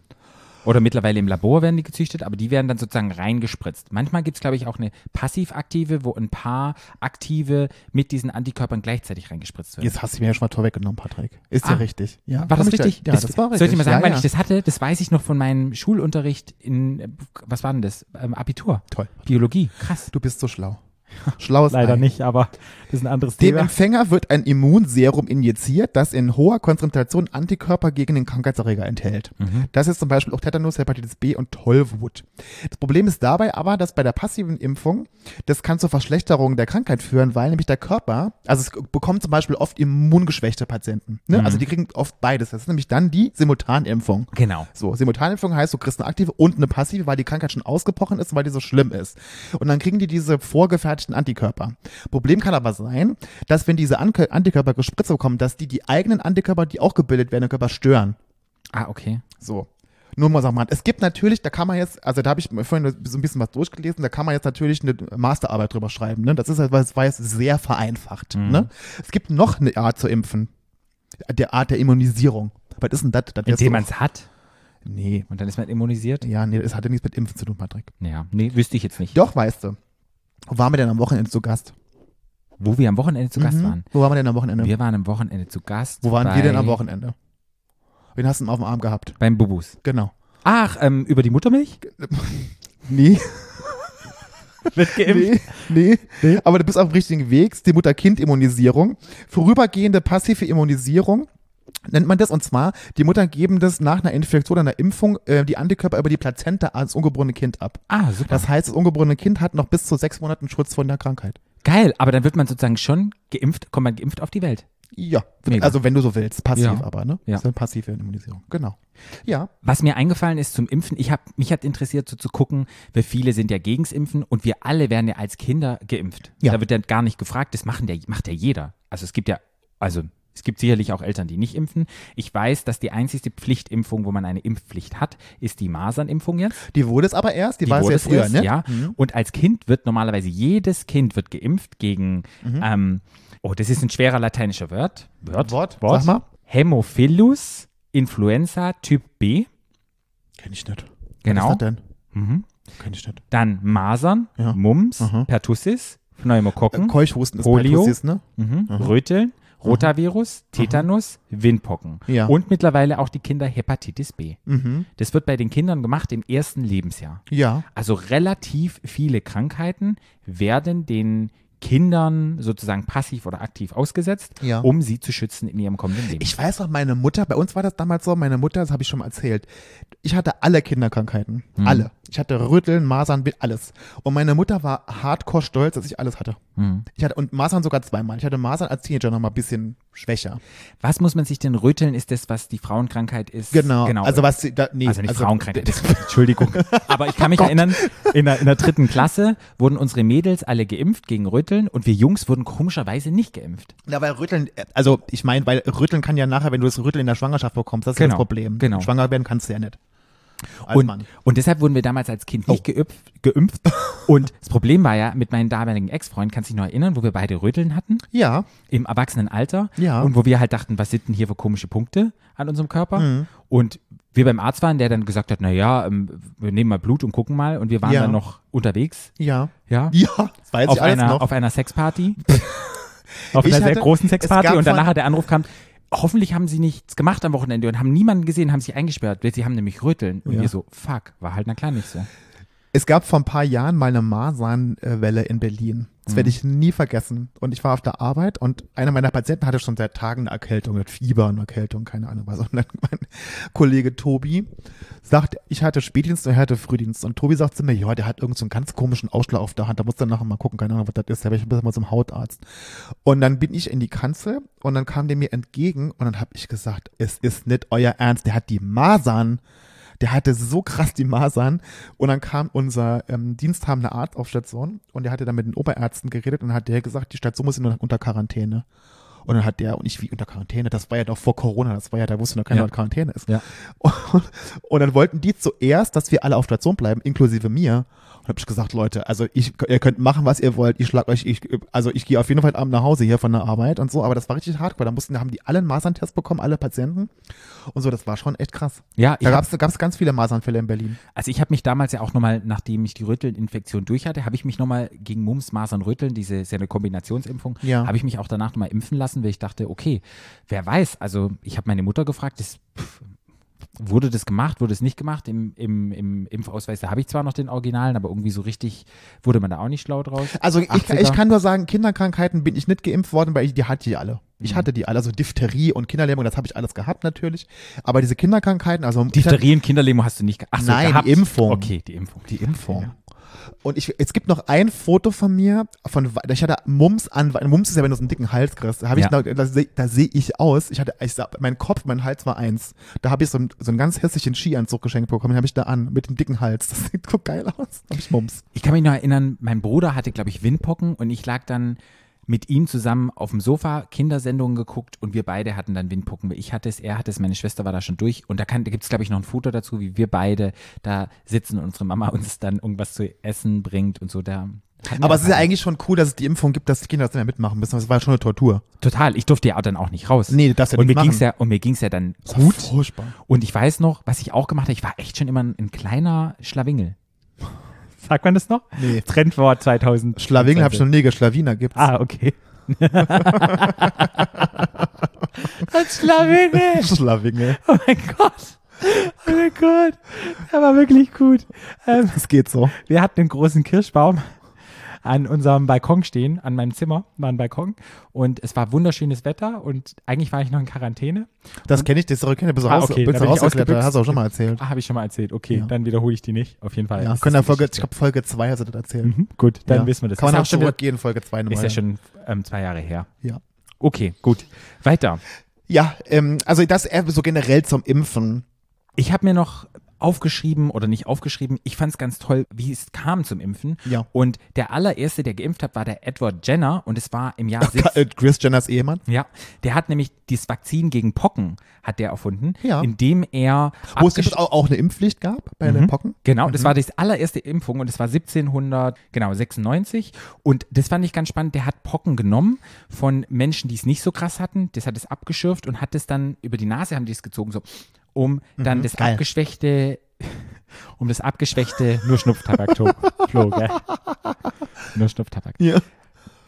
oder mittlerweile im Labor werden die gezüchtet, aber die werden dann sozusagen reingespritzt. Manchmal gibt es, glaube ich, auch eine passiv-aktive, wo ein paar aktive mit diesen Antikörpern gleichzeitig reingespritzt werden. Jetzt hast du mir ja schon mal vorweggenommen, Patrick. Ist ja Ah. richtig. Ja, War das ich da- richtig? Ja, das, war richtig. Soll ich dir mal sagen, ja, weil ja. ich das hatte? Das weiß ich noch von meinem Schulunterricht in, was war denn das? Ähm, Abitur. Toll. Biologie. Krass. Du bist so schlau. Schlaues Leider Ei. nicht, aber das ist ein anderes Dem Thema. Empfänger wird ein Immunserum injiziert, das in hoher Konzentration Antikörper gegen den Krankheitserreger enthält. Mhm. Das ist zum Beispiel auch Tetanus, Hepatitis B und Tollwut. Das Problem ist dabei aber, dass bei der passiven Impfung, das kann zur Verschlechterung der Krankheit führen, weil nämlich der Körper, also es bekommen zum Beispiel oft immungeschwächte Patienten. Ne? Mhm. Also die kriegen oft beides. Das ist nämlich dann die Simultanimpfung. Genau. So, Simultanimpfung heißt, du kriegst eine aktive und eine passive, weil die Krankheit schon ausgebrochen ist und weil die so schlimm ist. Und dann kriegen die diese vorgefertigten Antikörper. Problem kann aber sein, dass wenn diese Antikörper gespritzt bekommen, dass die die eigenen Antikörper, die auch gebildet werden im Körper, stören. Ah, okay. So. Nur mal sagen, es gibt natürlich, da kann man jetzt, also da habe ich vorhin so ein bisschen was durchgelesen, da kann man jetzt natürlich eine Masterarbeit drüber schreiben. Ne? Das ist halt, das war jetzt sehr vereinfacht. Mhm. Ne? Es gibt noch eine Art zu impfen. Der Art der Immunisierung. Was ist denn das? Indem man es hat Nee. und dann ist man immunisiert? Ja, nee, das hatte nichts mit Impfen zu tun, Patrick. Ja. Nee, wüsste ich jetzt nicht. Doch, weißt du. Wo waren wir denn am Wochenende zu Gast? Wo wir am Wochenende zu Gast Mhm. waren. Wo waren wir denn am Wochenende? Wir waren am Wochenende zu Gast. Wo waren bei, wir denn am Wochenende? Wen hast du denn auf dem Arm gehabt? Beim Bubus. Genau. Ach, ähm, über die Muttermilch? Nee, Wird geimpft. nee, nee. Aber du bist auf dem richtigen Weg. Es ist Die Mutter-Kind-Immunisierung. Vorübergehende passive Immunisierung nennt man das. Und zwar, die Mutter geben das nach einer Infektion, einer Impfung, äh, die Antikörper über die Plazenta ans ungeborene Kind ab. Ah, super. Das heißt, das ungeborene Kind hat noch bis zu sechs Monaten Schutz von der Krankheit. Geil, aber dann wird man sozusagen schon geimpft, kommt man geimpft auf die Welt. Ja, Mega. also wenn du so willst. Passiv Ja. aber, ne? Ja. Das ist eine passive Immunisierung. Genau. Ja. Was mir eingefallen ist zum Impfen, ich hab, mich hat interessiert, so zu gucken, weil viele sind ja gegens Impfen und wir alle werden ja als Kinder geimpft. Ja. Da wird ja gar nicht gefragt, das machen der, macht ja jeder. Also es gibt ja, also es gibt sicherlich auch Eltern, die nicht impfen. Ich weiß, dass die einzige Pflichtimpfung, wo man eine Impfpflicht hat, ist die Masernimpfung jetzt. Die wurde es aber erst, die, war es früher, erst, ne? Ja. Und als Kind wird normalerweise jedes Kind wird geimpft gegen, Mhm. ähm, oh, das ist ein schwerer lateinischer Wort. Wort. Wort, sag mal. Hämophilus Influenza Typ B. Kenn ich nicht. Genau. Was ist das denn? Mhm. Kenn ich nicht. Dann Masern, Ja. Mumps, Aha. Pertussis, Pneumokokken, Äh, Keuchhusten ist Polio. Pertussis, ne? mhm. Röteln, Rotavirus, Tetanus, Windpocken Ja. und mittlerweile auch die Kinder Hepatitis B. Mhm. Das wird bei den Kindern gemacht im ersten Lebensjahr. Ja. Also relativ viele Krankheiten werden den Kindern sozusagen passiv oder aktiv ausgesetzt, Ja. um sie zu schützen in ihrem kommenden Leben. Ich weiß noch, meine Mutter, bei uns war das damals so, meine Mutter, das habe ich schon mal erzählt, ich hatte alle Kinderkrankheiten. Mhm. Alle. Ich hatte Rütteln, Masern, alles. Und meine Mutter war hardcore stolz, dass ich alles hatte. Mhm. Ich hatte, und Masern sogar zweimal. Ich hatte Masern als Teenager noch mal ein bisschen schwächer. Was muss man sich denn rütteln? Ist das, was die Frauenkrankheit ist? Genau. genau. Also was, da, nee. also nicht Frauenkrankheit, das, Entschuldigung. Aber ich kann mich erinnern, in der, in der dritten Klasse wurden unsere Mädels alle geimpft gegen Rütteln und wir Jungs wurden komischerweise nicht geimpft. Ja, weil Rütteln, also ich meine, weil Rütteln kann ja nachher, wenn du das Rütteln in der Schwangerschaft bekommst, das ist ja Genau, das Problem. genau. Schwanger werden kannst du ja nicht. Als Und, Mann. und deshalb wurden wir damals als Kind nicht Oh. geimpft, geimpft. Und das Problem war ja, mit meinem damaligen Ex-Freund, kannst du dich noch erinnern, wo wir beide Rütteln hatten? Ja, im Erwachsenenalter Ja. und wo wir halt dachten, was sind denn hier für komische Punkte an unserem Körper? Mhm. Und wir beim Arzt waren, der dann gesagt hat, na ja, ähm, wir nehmen mal Blut und gucken mal und wir waren Ja. dann noch unterwegs, ja. ja, Ja, das weiß auf ich einer noch. auf einer Sexparty, auf Ich einer sehr hatte- großen es Sexparty und danach der Anruf kam, hoffentlich haben sie nichts gemacht am Wochenende und haben niemanden gesehen, haben sie eingesperrt, sie haben nämlich Rütteln und Ja. wir so, fuck, war halt na klar nicht so. Es gab vor ein paar Jahren mal eine Masernwelle in Berlin. Das Mhm. werde ich nie vergessen. Und ich war auf der Arbeit und einer meiner Patienten hatte schon seit Tagen eine Erkältung, mit Fieber und Erkältung, keine Ahnung was. Und dann mein Kollege Tobi sagt, ich hatte Spätdienst und er hatte Frühdienst. Und Tobi sagt zu mir, ja, der hat irgend so einen ganz komischen Ausschlag auf der Hand. Da muss dann nachher mal gucken, keine Ahnung, was das ist. Da bin ich ein bisschen mal zum Hautarzt. Und dann bin ich in die Kanzel und dann kam der mir entgegen und dann habe ich gesagt, es ist nicht euer Ernst, der hat die Masern. Der hatte so krass die Masern. Und dann kam unser ähm, diensthabender Arzt auf Station und der hatte dann mit den Oberärzten geredet und hat der gesagt, die Station muss unter Quarantäne. Und dann hat der, und ich wie unter Quarantäne, das war ja doch vor Corona, das war ja, da wusste noch keiner, Ja. Quarantäne ist. Ja. Und, und dann wollten die zuerst, dass wir alle auf Station bleiben, inklusive mir. Und habe ich gesagt, Leute, also ich, ihr könnt machen, was ihr wollt. Ich schlag euch, ich, also ich gehe auf jeden Fall Abend nach Hause hier von der Arbeit und so. Aber das war richtig hardcore. Da mussten, da haben die alle einen Maserntest bekommen, alle Patienten. Und so, das war schon echt krass. Ja, Da gab es ganz viele Masernfälle in Berlin. also ich habe mich damals ja auch nochmal, nachdem ich die Rüttelinfektion durch hatte, habe ich mich nochmal gegen Mumps, Masern, Rütteln, diese ist ja eine Kombinationsimpfung, Ja. habe ich mich auch danach nochmal impfen lassen, weil ich dachte, okay, wer weiß, also ich habe meine Mutter gefragt, das, pff, wurde das gemacht, wurde es nicht gemacht? Im, im, im Impfausweis, da habe ich zwar noch den Originalen, aber irgendwie so richtig wurde man da auch nicht schlau draus. Also ich, 80er. ich kann nur sagen, Kinderkrankheiten bin ich nicht geimpft worden, weil ich die hatte die alle. Ich Mhm. hatte die alle, also Diphtherie und Kinderlähmung, das habe ich alles gehabt natürlich. Aber diese Kinderkrankheiten, also Diphtherie und Kinderlähmung hast du nicht Ach so, Nein, die gehabt. Impfung. Okay, die Impfung. die Impfung. Und ich, es gibt noch ein Foto von mir, von, ich hatte Mumps an, Mumps ist ja, wenn du so einen dicken Hals kriegst, da, hab ich Ja. da, seh- da sehe ich aus, ich hatte, ich sah, mein Kopf, mein Hals war eins. Da habe ich so, einen- so einen ganz hässlichen Skianzug geschenkt bekommen, den habe ich da an, mit dem dicken Hals. Das sieht so geil aus. Habe ich Mumps. Ich kann mich noch erinnern, mein Bruder hatte, glaube ich, Windpocken und ich lag dann mit ihm zusammen auf dem Sofa, Kindersendungen geguckt und wir beide hatten dann Windpocken. Ich hatte es, er hatte es, meine Schwester war da schon durch und da, kann- da gibt es, glaube ich, noch ein Foto dazu, wie wir beide da sitzen und unsere Mama uns dann irgendwas zu essen bringt und so. Da Aber es ist ja eigentlich schon cool, dass es die Impfung gibt, dass die Kinder das nicht mehr mitmachen müssen. Das war schon eine Tortur. Total, ich durfte ja auch dann auch nicht raus. Nee, darfst ja und nicht mir ging's machen. ja Und mir ging es ja dann Das gut. Furchtbar. Und ich weiß noch, was ich auch gemacht habe, ich war echt schon immer ein, ein kleiner Schlawingel. Sagt man das noch? Nee. Trendwort 2000. Schlawingel habe ich noch nie, Schlawiner gibt's. Ah, okay. Ein Schlawingel. Schlawingel. Oh mein Gott. Oh mein Gott. Der war wirklich gut. Ähm, Das geht so. wir hatten einen großen Kirschbaum an unserem Balkon stehen, an meinem Zimmer war ein Balkon und es war wunderschönes Wetter und eigentlich war ich noch in Quarantäne. Das kenne ich, das kenne ich. Bist du Ah, okay, ich rausgeklettert, ausgebüxt. hast du auch schon mal erzählt. Ah, habe ich schon mal erzählt. Okay, Ja. dann wiederhole ich die nicht. Auf jeden Fall. Ja, können wir Folge, ich glaube Folge 2 hast du das erzählt. Mhm, gut, dann ja. wissen wir das. Kann man auch schon, zurückgehen, Folge 2 nochmal. ist ja schon ähm, zwei Jahre her. Ja. Okay, gut. Weiter. Ja, ähm, also das eher so generell zum Impfen. Ich habe mir noch aufgeschrieben oder nicht aufgeschrieben, ich fand es ganz toll, wie es kam zum Impfen. Ja. Und der allererste, der geimpft hat, war der Edward Jenner und es war im Jahr äh, Chris Jenners Ehemann. Ja, der hat nämlich dieses Vakzin gegen Pocken hat der erfunden, Ja. indem er Wo es auch, eine Impfpflicht gab bei den Pocken. Genau, das war das allererste Impfung und das war 1700, genau, 96 und das fand ich ganz spannend, der hat Pocken genommen von Menschen, die es nicht so krass hatten, das hat es abgeschürft und hat es dann über die Nase haben die es gezogen, so, um dann das geil. abgeschwächte um das abgeschwächte nur Schnupftabak Flo, gell? Nur Schnupftabak. Ja.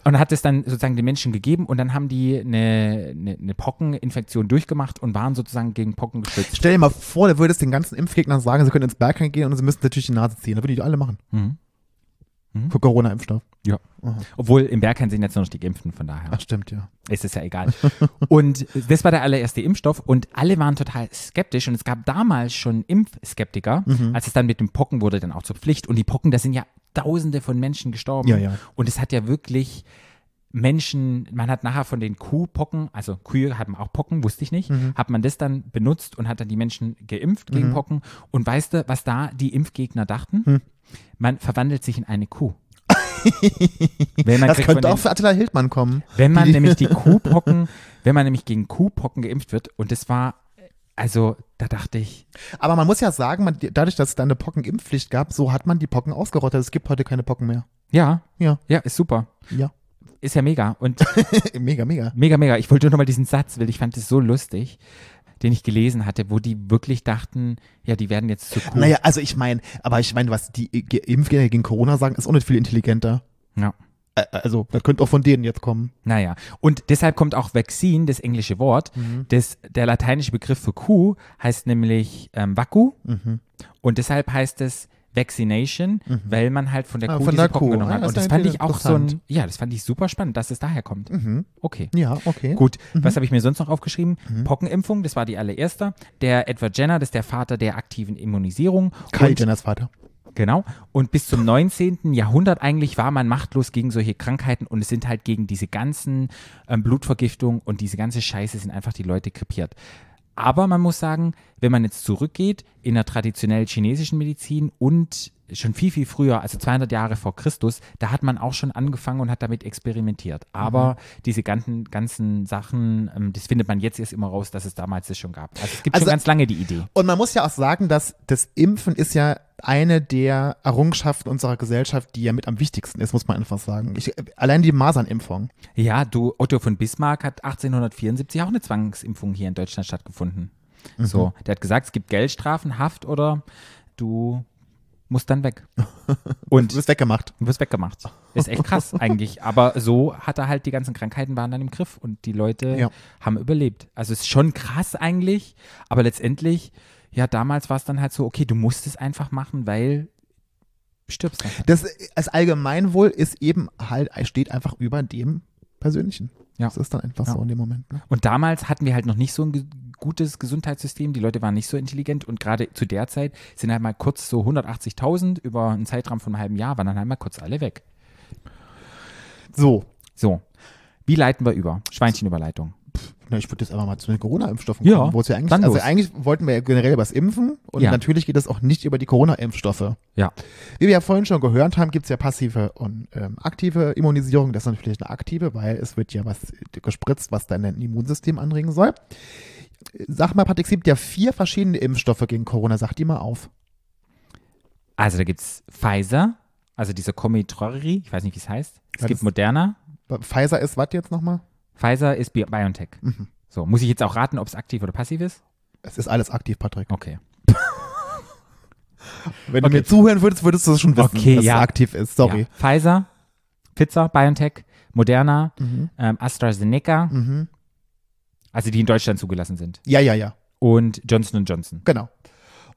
Und hat es dann sozusagen den Menschen gegeben und dann haben die eine, eine, eine Pockeninfektion durchgemacht und waren sozusagen gegen Pocken geschützt. Stell dir mal vor, du würdest den ganzen Impfgegnern sagen, sie können ins Bergheim gehen und sie müssen natürlich die Nase ziehen. Da würden die alle machen. Mhm. Für Corona-Impfstoff. Ja. Obwohl im Berghain sind jetzt nur noch die Geimpften, von daher Ach, stimmt, ja. ist es ja egal. und das war der allererste Impfstoff und alle waren total skeptisch und es gab damals schon Impfskeptiker, Mhm. als es dann mit dem Pocken wurde dann auch zur Pflicht und die Pocken, da sind ja tausende von Menschen gestorben. Ja, ja. Und es hat ja wirklich Menschen, man hat nachher von den Kuhpocken, also Kühe haben auch Pocken, wusste ich nicht, Mhm. hat man das dann benutzt und hat dann die Menschen geimpft gegen Pocken. Und weißt du, was da die Impfgegner dachten? Man verwandelt sich in eine Kuh. Wenn man Das könnte auch für Attila Hildmann kommen. wenn man Die- nämlich die Kuhpocken, wenn man nämlich gegen Kuhpocken geimpft wird, und das war, also da dachte ich, Aber man muss ja sagen, man, dadurch, dass es da eine Pockenimpfpflicht gab, so hat man die Pocken ausgerottet. Es gibt heute keine Pocken mehr. ja, Ja, ja, ist super. ja. Ist ja mega. Und mega, mega. mega, mega. Ich wollte nur noch mal diesen Satz, weil ich fand es so lustig, den ich gelesen hatte, wo die wirklich dachten, ja, die werden jetzt zu Kuh. Naja, also ich meine, aber ich meine, was die Ge- Impfgegner gegen Corona sagen, ist auch nicht viel intelligenter. Ja. Also, das könnte auch von denen jetzt kommen. Naja, und deshalb kommt auch Vaccine, das englische Wort. Mhm. Das, der lateinische Begriff für Kuh heißt nämlich ähm, Vacu. Mhm. Und deshalb heißt es Vaccination, weil man halt von der Ah, Kuh von diese Pocken genommen Ah, hat. Und das fand ich auch so ein, ja, das fand ich super spannend, dass es daher kommt. Mhm. Okay. Ja, okay. Gut, was habe ich mir sonst noch aufgeschrieben? Mhm. Pockenimpfung, das war die allererste. Der Edward Jenner, das ist der Vater der aktiven Immunisierung. Kai Jenners Vater. Genau. Und bis zum 19. Jahrhundert eigentlich war man machtlos gegen solche Krankheiten und es sind halt gegen diese ganzen ähm, Blutvergiftungen und diese ganze Scheiße sind einfach die Leute krepiert. Aber man muss sagen, wenn man jetzt zurückgeht in der traditionell chinesischen Medizin und schon viel, viel früher, also 200 Jahre vor Christus, da hat man auch schon angefangen und hat damit experimentiert. Aber diese ganzen, ganzen Sachen, ähm, das findet man jetzt erst immer raus, dass es damals das schon gab. Also es gibt Also- schon ganz lange die Idee. Und man muss ja auch sagen, dass das Impfen ist ja eine der Errungenschaften unserer Gesellschaft, die ja mit am wichtigsten ist, muss man einfach sagen. Ich, allein die Masernimpfung. Ja, du, Otto von Bismarck hat 1874 auch eine Zwangsimpfung hier in Deutschland stattgefunden. So, der hat gesagt, es gibt Geldstrafen, Haft oder du musst dann weg. Und Du bist weggemacht. du wirst weggemacht. Ist echt krass eigentlich. Aber so hat er halt die ganzen Krankheiten waren dann im Griff und die Leute Ja. haben überlebt. Also es ist schon krass eigentlich, aber letztendlich, ja, damals war es dann halt so, okay, du musst es einfach machen, weil stirbst einfach. Das, das Allgemeinwohl ist eben halt, steht einfach über dem Persönlichen. Ja. Das ist dann einfach Ja. so in dem Moment. Ne? Und damals hatten wir halt noch nicht so ein ge gutes Gesundheitssystem. Die Leute waren nicht so intelligent und gerade zu der Zeit sind halt mal kurz so 180.000 über einen Zeitraum von einem halben Jahr, waren dann halt mal kurz alle weg. So, So, wie leiten wir über? Schweinchenüberleitung. Na, ich würde jetzt einfach mal zu den Corona-Impfstoffen Ja, kommen. Wo es ja eigentlich, also los. eigentlich wollten wir ja generell das Impfen und Ja. natürlich geht es auch nicht über die Corona-Impfstoffe. Ja. Wie wir ja vorhin schon gehört haben, gibt es ja passive und ähm, aktive Immunisierung. Das ist natürlich eine aktive, weil es wird ja was gespritzt, was dein Immunsystem anregen soll. Sag mal, Patrick, es gibt ja vier verschiedene Impfstoffe gegen Corona. Sag die mal auf. Also da gibt es Pfizer, also diese Comitrori, ich weiß nicht, wie es heißt. Es Ja, gibt das- Moderna. Pfizer ist was jetzt nochmal? Pfizer ist Bi BioNTech. Mhm. So, muss ich jetzt auch raten, ob es aktiv oder passiv ist? Es ist alles aktiv, Patrick. Okay. Wenn Okay. du mir zuhören würdest, würdest du es schon wissen, Okay, dass ja. es aktiv ist. Sorry. Ja. Pfizer, Pfizer, BioNTech, Moderna, Mhm. ähm, AstraZeneca, Mhm. also die in Deutschland zugelassen sind. Ja, ja, ja. Und Johnson Johnson. Genau.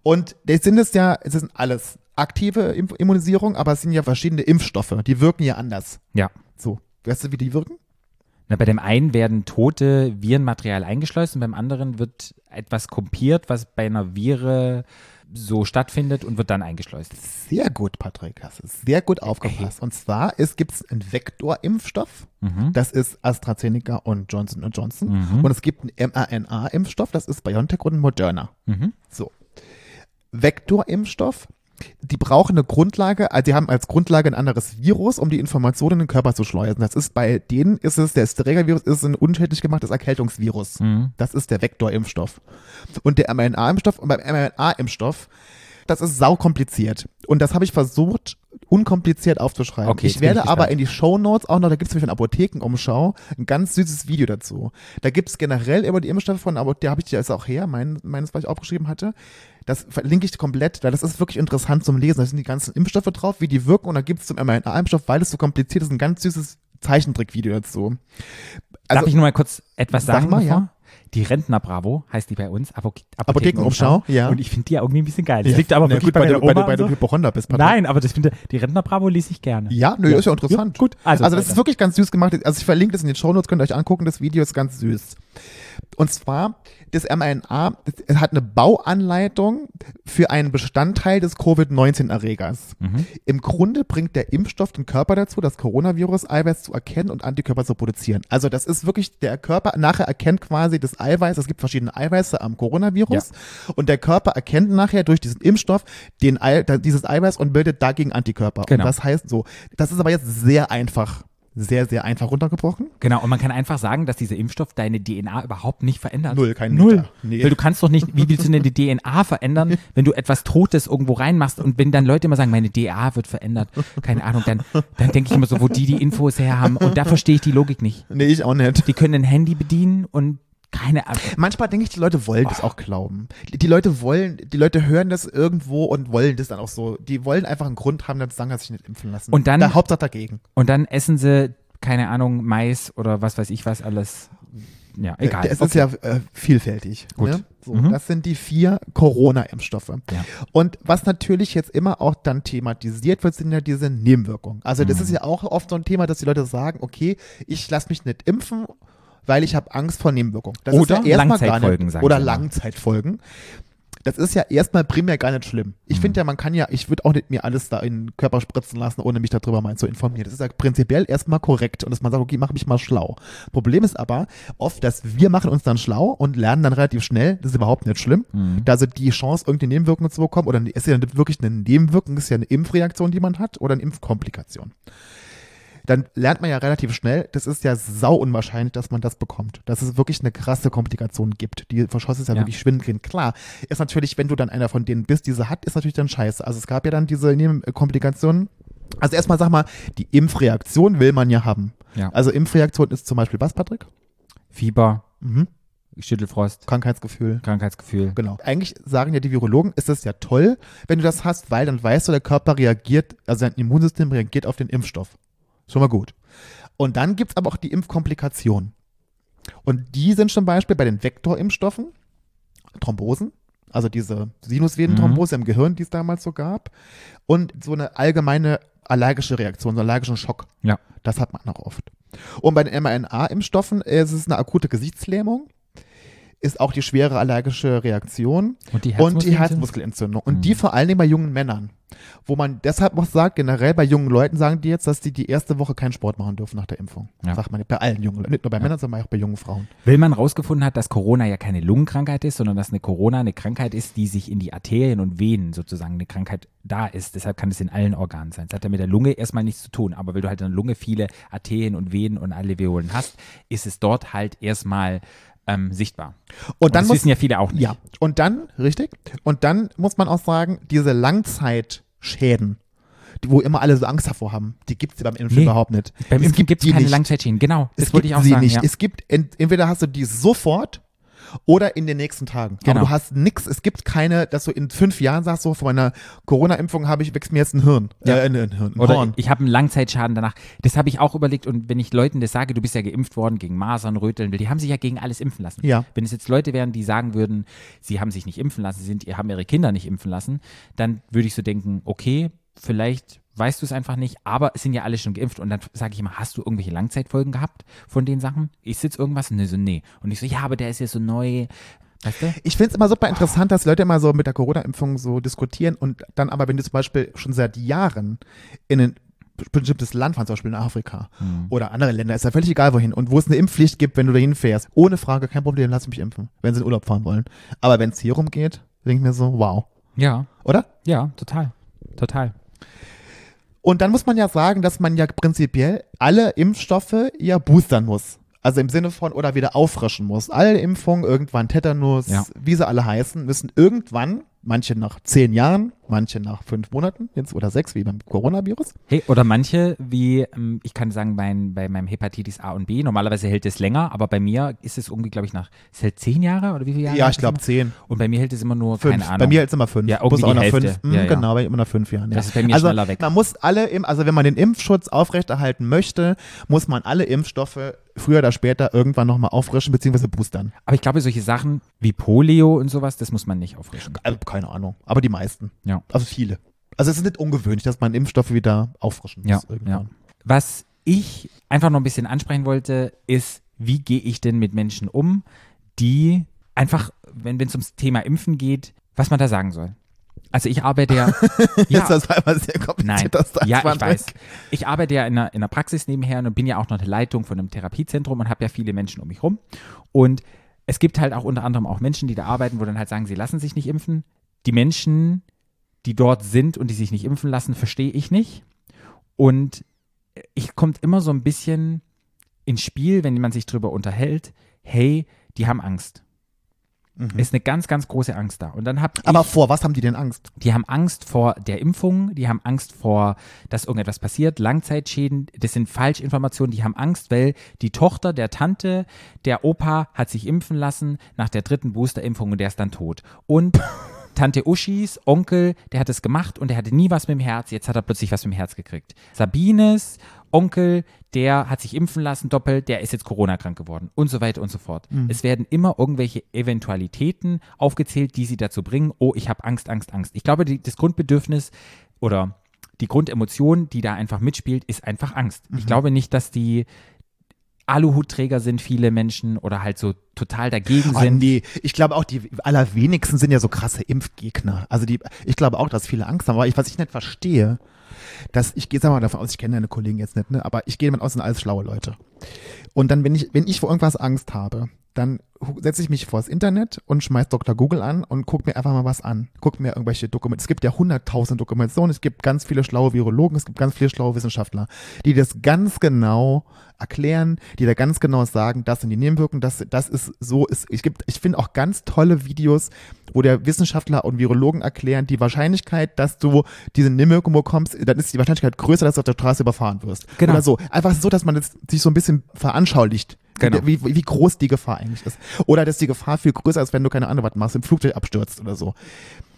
Und das sind es ja, es sind alles aktive Immunisierung, aber es sind ja verschiedene Impfstoffe. Die wirken ja anders. Ja. So. Weißt du, wie die wirken? Na, bei dem einen werden tote Virenmaterial eingeschleust und beim anderen wird etwas kopiert, was bei einer Viren so stattfindet und wird dann eingeschleust. Sehr gut, Patrick. Hast du sehr gut aufgepasst. Und zwar gibt es einen Vektorimpfstoff. Mhm. Das ist AstraZeneca und Johnson Johnson. Mhm. Und es gibt einen mRNA-Impfstoff. Das ist BioNTech und Moderna. Mhm. So. Vektorimpfstoff. Die brauchen eine Grundlage, also die haben als Grundlage ein anderes Virus, um die Informationen in den Körper zu schleusen. Das ist bei denen ist es, der Trägervirus ist ein unschädlich gemachtes Erkältungsvirus. Mhm. Das ist der Vektorimpfstoff. Und der mRNA-Impfstoff, und beim mRNA-Impfstoff, das ist saukompliziert. Und das habe ich versucht, unkompliziert aufzuschreiben. Okay, ich werde ich aber in die Show Notes auch noch, da gibt es nämlich von Apothekenumschau ein ganz süßes Video dazu. Da gibt es generell über die Impfstoffe von Apotheken, da habe ich dir jetzt auch her, mein, meines, was ich aufgeschrieben hatte. Das verlinke ich komplett, weil das ist wirklich interessant zum Lesen. Da sind die ganzen Impfstoffe drauf, wie die wirken und da gibt es zum mRNA-Impfstoff, weil es so kompliziert ist, ein ganz süßes Zeichentrickvideo dazu. Darf Also- ich nur mal kurz etwas Sag sagen? mal, bevor? ja. Die Rentner Bravo heißt die bei uns. Apok Apothekenumschau, ja. Und ich finde die ja irgendwie ein bisschen geil. Das Ja. liegt aber Na wirklich gut, bei, du, weil du, Oma bist. Patrick. Nein, aber das finde die Rentner Bravo lese ich gerne. Ja, nö, Ja. ist ja interessant. Ja, gut, also Also, das weiter. ist wirklich ganz süß gemacht. Also ich verlinke das in den Shownotes, könnt ihr euch angucken. Das Video ist ganz süß. Und zwar, das mRNA das hat eine Bauanleitung für einen Bestandteil des Covid-19-Erregers. Mhm. Im Grunde bringt der Impfstoff den Körper dazu, das Coronavirus-Eiweiß zu erkennen und Antikörper zu produzieren. Also das ist wirklich, der Körper nachher erkennt quasi das Eiweiß, es gibt verschiedene Eiweiße am Coronavirus und der Körper erkennt nachher durch diesen Impfstoff den dieses Eiweiß und bildet dagegen Antikörper. Genau. Und das heißt so, das ist aber jetzt sehr einfach, sehr, sehr einfach runtergebrochen. Genau, und man kann einfach sagen, dass dieser Impfstoff deine DNA überhaupt nicht verändert. Null, kein Null. Meter. Nee. Weil du kannst doch nicht, wie willst du denn die DNA verändern, wenn du etwas Totes irgendwo reinmachst und wenn dann Leute immer sagen, meine DNA wird verändert, keine Ahnung, dann, dann denke ich immer so, wo die die Infos her haben und da verstehe ich die Logik nicht. Nee, ich auch nicht. Die können ein Handy bedienen und keine Ahnung. Manchmal denke ich, die Leute wollen das auch glauben. Die, Leute wollen, die Leute hören das irgendwo und wollen das dann auch so. Die wollen einfach einen Grund haben, dann zu sagen, dass sie sich nicht impfen lassen. Und dann- Der Hauptsache dagegen. Und dann essen sie, keine Ahnung, Mais oder was weiß ich was alles. Ja, egal. Es ist ja äh, vielfältig. Gut. Ne? So, Mhm. Das sind die vier Corona-Impfstoffe. Ja. Und was natürlich jetzt immer auch dann thematisiert wird, sind ja diese Nebenwirkungen. Also das Mhm. ist ja auch oft so ein Thema, dass die Leute sagen, okay, ich lasse mich nicht impfen, weil ich habe Angst vor Nebenwirkungen. Das Oder ist ja Langzeitfolgen, nicht, sagen Oder. Langzeitfolgen. Das ist ja erstmal primär gar nicht schlimm. Ich Mhm. finde ja, man kann ja, ich würde auch nicht mir alles da in den Körper spritzen lassen, ohne mich darüber mal zu informieren. Das ist ja prinzipiell erstmal korrekt und dass man sagt, okay, mach mich mal schlau. Problem ist aber oft, dass wir machen uns dann schlau und lernen dann relativ schnell, das ist überhaupt nicht schlimm. Mhm. Also die Chance, irgendeine Nebenwirkung zu bekommen, oder ist ja nicht wirklich eine Nebenwirkung, ist ja eine Impfreaktion, die man hat, oder eine Impfkomplikation. Dann lernt man ja relativ schnell, das ist ja sau unwahrscheinlich, dass man das bekommt. Dass es wirklich eine krasse Komplikation gibt. Die Verschoss ist ja, Ja. wirklich schwindelnd. Klar, ist natürlich, wenn du dann einer von denen bist, diese hat, ist natürlich dann scheiße. Also es gab ja dann diese Nebenkomplikationen. Also erstmal sag mal, die Impfreaktion will man ja haben. Ja. Also Impfreaktion ist zum Beispiel was, Patrick? Fieber, Mhm. Schüttelfrost, Krankheitsgefühl. Krankheitsgefühl. Genau. Eigentlich sagen ja die Virologen, ist es ja toll, wenn du das hast, weil dann weißt du, der Körper reagiert, also dein Immunsystem reagiert auf den Impfstoff. Schon mal gut. Und dann gibt's aber auch die Impfkomplikationen. Und die sind zum Beispiel bei den Vektorimpfstoffen, Thrombosen, also diese Sinusvenenthrombose im Gehirn, die es damals so gab, und so eine allgemeine allergische Reaktion, so einen allergischen Schock. Ja. Das hat man auch oft. Und bei den mRNA-Impfstoffen ist es eine akute Gesichtslähmung, ist auch die schwere allergische Reaktion Und die und die Herzmuskelentzündung? Herzmuskelentzündung. Und Mhm. die vor allen Dingen bei jungen Männern. Wo man deshalb auch sagt, generell bei jungen Leuten sagen die jetzt, dass die die erste Woche keinen Sport machen dürfen nach der Impfung. Ja. Sagt man bei allen jungen Leuten. Nicht nur bei Männern, sondern auch bei jungen Frauen. Weil man rausgefunden hat, dass Corona ja keine Lungenkrankheit ist, sondern dass eine Corona eine Krankheit ist, die sich in die Arterien und Venen sozusagen eine Krankheit da ist. Deshalb kann es in allen Organen sein. Das hat ja mit der Lunge erstmal nichts zu tun. Aber weil du halt in der Lunge viele Arterien und Venen und Alveolen hast, ist es dort halt erstmal ähm, sichtbar. Und dann das muss, wissen ja viele auch nicht. ja, und dann, richtig, und dann muss man auch sagen, diese Langzeitschäden, die, wo immer alle so Angst davor haben, die gibt es beim Impfen Nee. überhaupt nicht. Beim Es Impfen gibt es keine nicht. Langzeitschäden. Genau, das Es wollte gibt ich auch sie sagen. nicht. Ja. Es gibt, ent, entweder hast du die sofort oder in den nächsten Tagen. Genau. Aber du hast nix, es gibt keine, dass du in fünf Jahren sagst, so von meiner Corona-Impfung habe ich, wächst mir jetzt ein Hirn. Ja. Äh, ein, ein Hirn, ein Oder Horn. ich habe einen Langzeitschaden danach. Das habe ich auch überlegt und wenn ich Leuten das sage, du bist ja geimpft worden gegen Masern, Röteln, die haben sich ja gegen alles impfen lassen. Ja. Wenn es jetzt Leute wären, die sagen würden, sie haben sich nicht impfen lassen, sie sind, haben ihre Kinder nicht impfen lassen, dann würde ich so denken, okay, vielleicht weißt du es einfach nicht, aber es sind ja alle schon geimpft und dann sage ich immer, hast du irgendwelche Langzeitfolgen gehabt von den Sachen? Ist jetzt irgendwas? Nee, so nee. Und ich so, ja, aber der ist ja so neu. Weißt du? Ich finde es immer super interessant, dass Leute immer so mit der Corona-Impfung so diskutieren und dann aber, wenn du zum Beispiel schon seit Jahren in ein bestimmtes Land fahren, zum Beispiel in Afrika Mhm. oder andere Länder, ist ja völlig egal wohin, und wo es eine Impfpflicht gibt, wenn du dahin fährst, ohne Frage, kein Problem, lass mich impfen, wenn sie in Urlaub fahren wollen. Aber wenn es hier rumgeht, denke ich mir so, wow, Ja, oder? ja, total. Total. Und dann muss man ja sagen, dass man ja prinzipiell alle Impfstoffe ja boostern muss. Also im Sinne von oder wieder auffrischen muss. Alle Impfungen, irgendwann Tetanus, Ja. wie sie alle heißen, müssen irgendwann Manche nach zehn Jahren, manche nach fünf Monaten jetzt oder sechs, wie beim Coronavirus. Hey, oder manche, wie ähm, ich kann sagen, mein, bei meinem Hepatitis A und B, normalerweise hält es länger, aber bei mir ist es irgendwie, glaube ich, nach, es hält zehn Jahre oder wie viele Jahre? Ja, hält ich es glaube zehn. Und bei mir hält es immer nur, Fünf. keine Ahnung. Bei mir jetzt immer fünf. Ja, irgendwie auch die nach Hälfte. fünf. Mhm, Ja, ja. Genau, bei immer nach fünf Jahren. Ja. Das ist bei mir also, schneller weg. Man muss alle, Im- also wenn man den Impfschutz aufrechterhalten möchte, muss man alle Impfstoffe früher oder später irgendwann nochmal auffrischen bzw. boostern. aber ich glaube, solche Sachen wie Polio und sowas, das muss man nicht auffrischen. Also, keine Ahnung, aber die meisten. Ja. Also viele. Also es ist nicht ungewöhnlich, dass man Impfstoffe wieder auffrischen muss. Ja, irgendwann. Was ich einfach noch ein bisschen ansprechen wollte, ist, wie gehe ich denn mit Menschen um, die einfach, wenn es ums Thema Impfen geht, was man da sagen soll. Also ich arbeite ja, ja Jetzt das war immer sehr Nein, kompliziert. das ja, ich weiß. weg. Ich arbeite ja in einer, in einer Praxis nebenher und bin ja auch noch eine Leitung von einem Therapiezentrum und habe ja viele Menschen um mich rum. Und es gibt halt auch unter anderem auch Menschen, die da arbeiten, wo dann halt sagen, sie lassen sich nicht impfen. Die Menschen, die dort sind und die sich nicht impfen lassen, verstehe ich nicht. Und ich kommt immer so ein bisschen ins Spiel, wenn man sich drüber unterhält, hey, die haben Angst. Ist eine ganz, ganz große Angst da. Und dann hab ich, Aber vor was haben die denn Angst? die haben Angst vor der Impfung, die haben Angst vor, dass irgendetwas passiert, Langzeitschäden, das sind Falschinformationen, die haben Angst, weil die Tochter der Tante, der Opa hat sich impfen lassen nach der dritten Boosterimpfung und der ist dann tot. Und Tante Uschis Onkel, der hat es gemacht und der hatte nie was mit dem Herz, jetzt hat er plötzlich was mit dem Herz gekriegt. Sabines Onkel, der hat sich impfen lassen doppelt, der ist jetzt Corona-krank geworden und so weiter und so fort. Es werden immer irgendwelche Eventualitäten aufgezählt, die sie dazu bringen, oh, ich habe Angst, Angst, Angst. Ich glaube, die, das Grundbedürfnis oder die Grundemotion, die da einfach mitspielt, ist einfach Angst. Ich glaube nicht, dass die Aluhutträger sind, viele Menschen, oder halt so total dagegen Oh, sind. nee, ich glaube auch, die allerwenigsten sind ja so krasse Impfgegner. Also die, ich glaube auch, dass viele Angst haben. Aber ich, was ich nicht verstehe, dass ich gehe, mal davon aus, ich kenne deine Kollegen jetzt nicht, ne? aber ich gehe davon aus, sind alles schlaue Leute. Und dann, wenn ich, wenn ich vor irgendwas Angst habe, dann setze ich mich vors Internet und schmeiß Dr. Google an und guck mir einfach mal was an. Guck mir irgendwelche Dokumente. Es gibt ja hunderttausend Dokumentationen, es gibt ganz viele schlaue Virologen, es gibt ganz viele schlaue Wissenschaftler, die das ganz genau erklären, die da ganz genau sagen, das sind die Nebenwirkungen, das, das ist so, ist, ich gibt, ich finde auch ganz tolle Videos, wo der Wissenschaftler und Virologen erklären, die Wahrscheinlichkeit, dass du diese Nebenwirkungen bekommst, dann ist die Wahrscheinlichkeit größer, dass du auf der Straße überfahren wirst. Genau. Oder so. Einfach so, dass man es sich so ein bisschen veranschaulicht. Genau. Wie, wie, wie groß die Gefahr eigentlich ist. Oder dass die Gefahr viel größer ist, wenn du keine Ahnung was machst, im Flugzeug abstürzt oder so.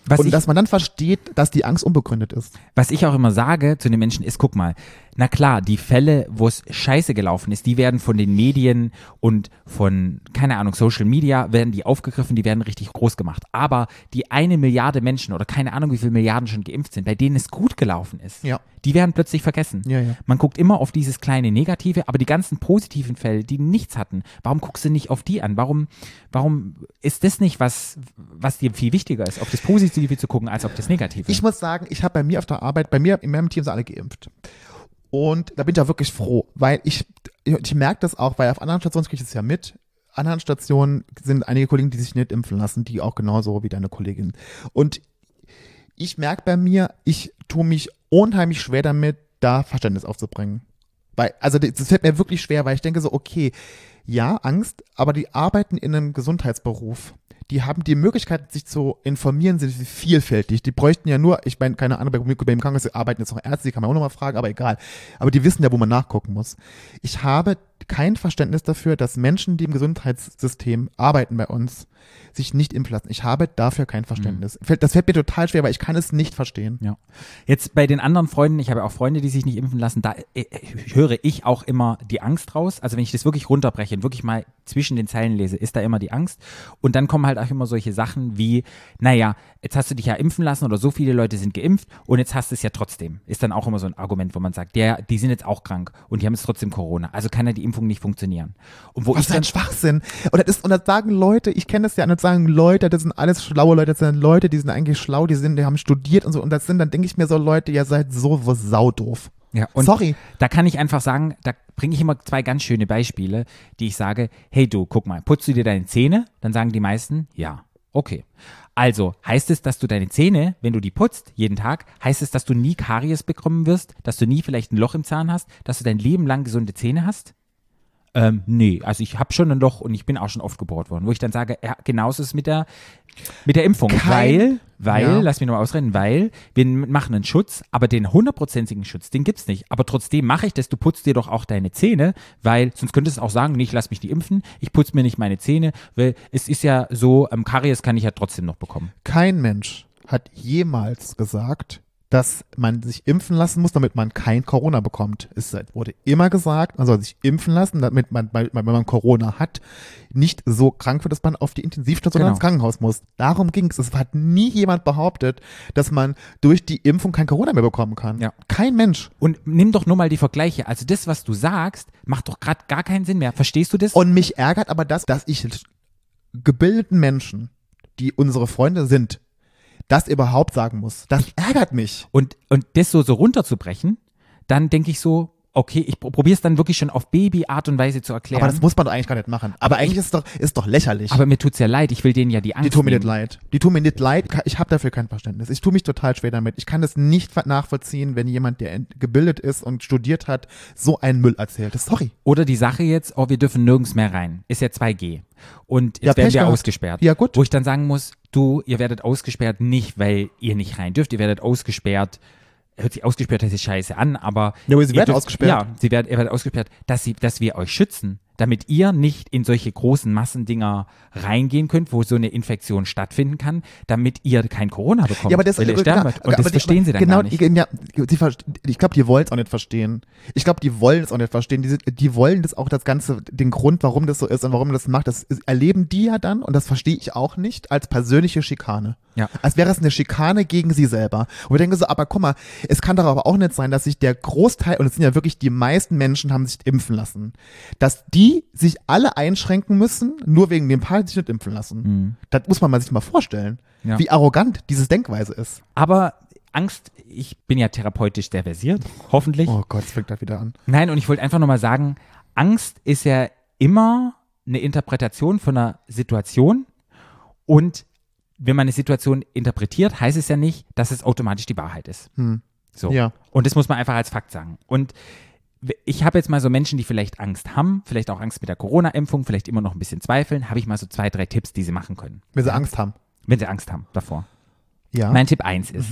Was und ich- dass man dann versteht, dass die Angst unbegründet ist. Was ich auch immer sage zu den Menschen ist, guck mal, na klar, die Fälle, wo es scheiße gelaufen ist, die werden von den Medien und von, keine Ahnung, Social Media, werden die aufgegriffen, die werden richtig groß gemacht. Aber die eine Milliarde Menschen oder keine Ahnung, wie viele Milliarden schon geimpft sind, bei denen es gut gelaufen ist, Ja. die werden plötzlich vergessen. Ja, ja. Man guckt immer auf dieses kleine Negative, aber die ganzen positiven Fälle, die nichts hatten, warum guckst du nicht auf die an? Warum, warum ist das nicht was, was dir viel wichtiger ist, auf das Positive zu gucken, als auf das Negative? Ich muss sagen, ich habe bei mir auf der Arbeit, bei mir in meinem Team sind alle geimpft. Und da bin ich auch wirklich froh, weil ich, ich merke das auch, weil auf anderen Stationen kriege ich es ja mit. Anderen Stationen sind einige Kollegen, die sich nicht impfen lassen, die auch genauso wie deine Kollegin. Und ich merke bei mir, ich tue mich unheimlich schwer damit, da Verständnis aufzubringen. Weil, also das fällt mir wirklich schwer, weil ich denke so, okay, ja, Angst, aber die arbeiten in einem Gesundheitsberuf. Die haben die Möglichkeit, sich zu informieren, sind vielfältig. Die bräuchten ja nur, ich meine, keine Ahnung, bei, bei dem Krankenhaus arbeiten jetzt noch Ärzte, die kann man auch nochmal fragen, aber egal. Aber die wissen ja, wo man nachgucken muss. Ich habe kein Verständnis dafür, dass Menschen, die im Gesundheitssystem arbeiten bei uns, sich nicht impfen lassen. Ich habe dafür kein Verständnis. Fällt- Das fällt mir total schwer, weil ich kann es nicht verstehen. Ja. Jetzt bei den anderen Freunden, ich habe auch Freunde, die sich nicht impfen lassen, da äh, höre ich auch immer die Angst raus. Also wenn ich das wirklich runterbreche und wirklich mal zwischen den Zeilen lese, ist da immer die Angst. Und dann kommen halt auch immer solche Sachen wie, naja, jetzt hast du dich ja impfen lassen oder so viele Leute sind geimpft und jetzt hast du es ja trotzdem. Ist dann auch immer so ein Argument, wo man sagt, der, die sind jetzt auch krank und die haben jetzt trotzdem Corona. Also kann ja die Impfung nicht funktionieren. Und wo Was ich ein Schwachsinn. Und das, ist, und das sagen Leute, ich kenne das ja, und das sagen Leute, das sind alles schlaue Leute, das sind Leute, die sind eigentlich schlau, die sind, die haben studiert und so. Und das sind, dann denke ich mir so Leute, ihr seid so saudoof. Ja, und Sorry. Da kann ich einfach sagen, da bringe ich immer zwei ganz schöne Beispiele, die ich sage, hey du, guck mal, putzt du dir deine Zähne? Dann sagen die meisten, ja. Okay. Also heißt es, dass du deine Zähne, wenn du die putzt, jeden Tag, heißt es, dass du nie Karies bekommen wirst, dass du nie vielleicht ein Loch im Zahn hast, dass du dein Leben lang gesunde Zähne hast? Ähm, nee, also ich habe schon ein Loch und ich bin auch schon oft gebohrt worden, wo ich dann sage, ja, genauso ist es mit der, mit der Impfung, Kein- weil, weil, Ja. lass mich nochmal ausreden, weil wir machen einen Schutz, aber den hundertprozentigen Schutz, den gibt's nicht. Aber trotzdem mache ich das, du putzt dir doch auch deine Zähne, weil sonst könntest du auch sagen, nee, ich lass mich nicht impfen, ich putze mir nicht meine Zähne, weil es ist ja so, ähm, Karies kann ich ja trotzdem noch bekommen. Kein Mensch hat jemals gesagt, dass man sich impfen lassen muss, damit man kein Corona bekommt. Es wurde immer gesagt, man soll sich impfen lassen, damit man, weil- wenn man Corona hat, nicht so krank wird, dass man auf die Intensivstation oder Genau. ins Krankenhaus muss. Darum ging es. Es hat nie jemand behauptet, dass man durch die Impfung kein Corona mehr bekommen kann. Ja. Kein Mensch. Und nimm doch nur mal die Vergleiche. Also das, was du sagst, macht doch gerade gar keinen Sinn mehr. Verstehst du das? Und mich ärgert aber das, dass ich gebildeten Menschen, die unsere Freunde sind, das überhaupt sagen muss. Das ärgert mich. Und, und das so, so runterzubrechen, dann denke ich so, okay, ich probiere es dann wirklich schon auf Baby-Art und Weise zu erklären. Aber das muss man doch eigentlich gar nicht machen. Aber eigentlich ist es doch, ist doch lächerlich. Aber mir tut's ja leid, ich will denen ja die Angst die tun mir nicht leid. Die tun mir nicht leid. Ich habe dafür kein Verständnis. Ich tue mich total schwer damit. Ich kann das nicht nachvollziehen, wenn jemand, der gebildet ist und studiert hat, so einen Müll erzählt. Sorry. Oder die Sache jetzt, oh, wir dürfen nirgends mehr rein. Ist ja 2G. Und jetzt Ja, werden wir gehabt. ausgesperrt. Ja, gut. Wo ich dann sagen muss, du, ihr werdet ausgesperrt nicht, weil ihr nicht rein dürft. Ihr werdet ausgesperrt, hört sich ausgesperrt, hört sich scheiße an, aber. Ja, aber sie werden ausgesperrt. Ja, sie werden, ihr werdet ausgesperrt, dass, sie, dass wir euch schützen, damit ihr nicht in solche großen Massendinger reingehen könnt, wo so eine Infektion stattfinden kann, damit ihr kein Corona bekommt. Ja, aber das, weil ihr genau, sterben werdet. Und das die- verstehen sie dann genau, gar nicht. die- Ja, ich glaube, die wollen es auch nicht verstehen. Ich glaube, die wollen es auch nicht verstehen. Die, die wollen das auch das Ganze, den Grund, warum das so ist und warum man das macht, das erleben die ja dann, und das verstehe ich auch nicht, als persönliche Schikane. Ja. Als wäre es eine Schikane gegen sie selber. Und ich denke so, aber guck mal, es kann doch aber auch nicht sein, dass sich der Großteil, und es sind ja wirklich die meisten Menschen, haben sich impfen lassen, dass die sich alle einschränken müssen, nur wegen dem Paar, die sich nicht impfen lassen. Das muss man sich mal vorstellen, Mhm. Ja. wie arrogant dieses Denkweise ist. Aber Angst, ich bin ja therapeutisch sehr versiert, hoffentlich. Oh Gott, es fängt da wieder an. Nein, und ich wollte einfach nochmal sagen, Angst ist ja immer eine Interpretation von einer Situation und wenn man eine Situation interpretiert, heißt es ja nicht, dass es automatisch die Wahrheit ist. So. Ja. Und das muss man einfach als Fakt sagen. Und ich habe jetzt mal so Menschen, die vielleicht Angst haben, vielleicht auch Angst mit der Corona-Impfung, vielleicht immer noch ein bisschen zweifeln, habe ich mal so zwei, drei Tipps, die sie machen können, Wenn sie Angst haben. wenn sie Angst haben davor. Ja. Mein Tipp 1 ist,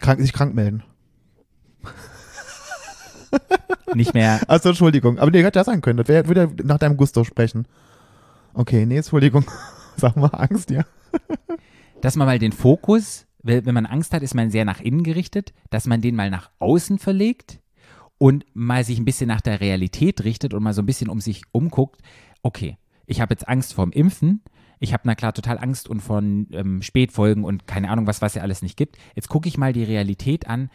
Krank, sich krank melden. nicht mehr Also Entschuldigung, aber nee, hätte ja sein können. Das wär, würde nach deinem Gusto sprechen. Okay, nee, Entschuldigung. Sag mal Angst, ja. dass man mal den Fokus, wenn man Angst hat, ist man sehr nach innen gerichtet, dass man den mal nach außen verlegt und mal sich ein bisschen nach der Realität richtet und mal so ein bisschen um sich umguckt. Okay, ich habe jetzt Angst vorm Impfen. Ich habe na klar total Angst und von ähm, Spätfolgen und keine Ahnung was, was ja alles nicht gibt. Jetzt gucke ich mal die Realität an.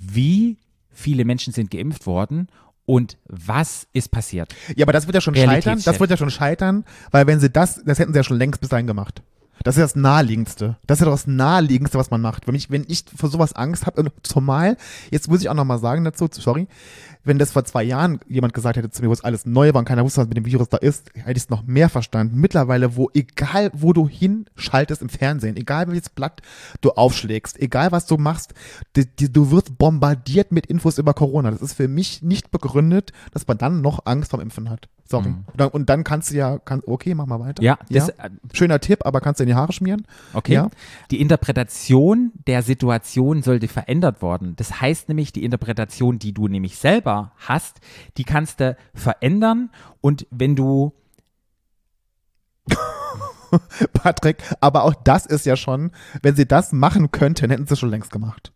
Wie viele Menschen sind geimpft worden und was ist passiert? Ja, aber das wird ja schon scheitern. Das wird ja schon scheitern, weil wenn sie das, das hätten sie ja schon längst bis dahin gemacht. Das ist das Naheliegendste. Das ist ja das Naheliegendste, was man macht. Wenn ich, wenn ich vor sowas Angst habe, und zumal, jetzt muss ich auch nochmal sagen dazu, sorry, wenn das vor zwei Jahren jemand gesagt hätte zu mir, wo es alles neu war und keiner wusste, was mit dem Virus da ist, hätte ich es noch mehr verstanden. Mittlerweile, wo, egal wo du hinschaltest im Fernsehen, egal welches Blatt du aufschlägst, egal was du machst, die, die, du wirst bombardiert mit Infos über Corona. Das ist für mich nicht begründet, dass man dann noch Angst vorm Impfen hat. Sorry. Und, dann, und dann kannst du ja, kann, okay, mach mal weiter. Ja, das, äh, Schöner Tipp, aber kannst du in die Haare schmieren? Okay. Ja. Die Interpretation der Situation sollte verändert worden. Das heißt nämlich, die Interpretation, die du nämlich selber hast, die kannst du verändern. Und wenn du, Patrick, aber auch das ist ja schon, wenn sie das machen könnten, hätten sie schon längst gemacht.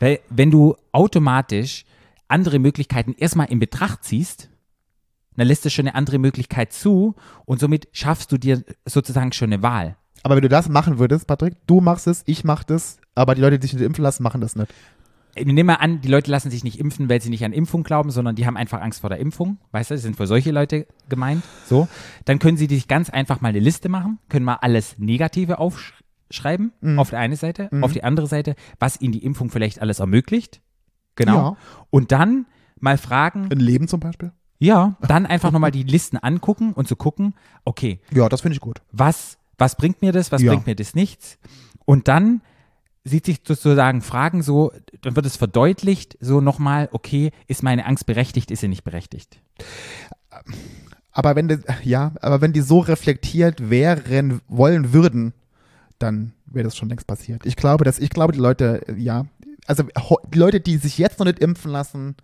weil, wenn du automatisch andere Möglichkeiten erstmal in Betracht ziehst, dann lässt es schon eine andere Möglichkeit zu und somit schaffst du dir sozusagen schon eine Wahl. Aber wenn du das machen würdest, Patrick, du machst es, ich mach das, aber die Leute, die sich nicht impfen lassen, machen das nicht. Nehmen wir an, die Leute lassen sich nicht impfen, weil sie nicht an Impfung glauben, sondern die haben einfach Angst vor der Impfung. Weißt du, das sind für solche Leute gemeint. So. Dann können sie sich ganz einfach mal eine Liste machen, können mal alles Negative aufschreiben, auf der einen Seite, auf die andere Seite, was ihnen die Impfung vielleicht alles ermöglicht. Genau. Ja. Und dann mal fragen, Ein Leben zum Beispiel? Ja, dann einfach nochmal die Listen angucken und zu gucken, okay, Ja, das finde ich gut. was, was bringt mir das, was Ja. bringt mir das nichts? Und dann sieht sich sozusagen Fragen so, dann wird es verdeutlicht, so nochmal, okay, ist meine Angst berechtigt, ist sie nicht berechtigt? Aber wenn die, ja, aber wenn die so reflektiert wären, wollen würden, dann wäre das schon längst passiert. Ich glaube, dass, ich glaube, die Leute, ja, also die Leute, die sich jetzt noch nicht impfen lassen,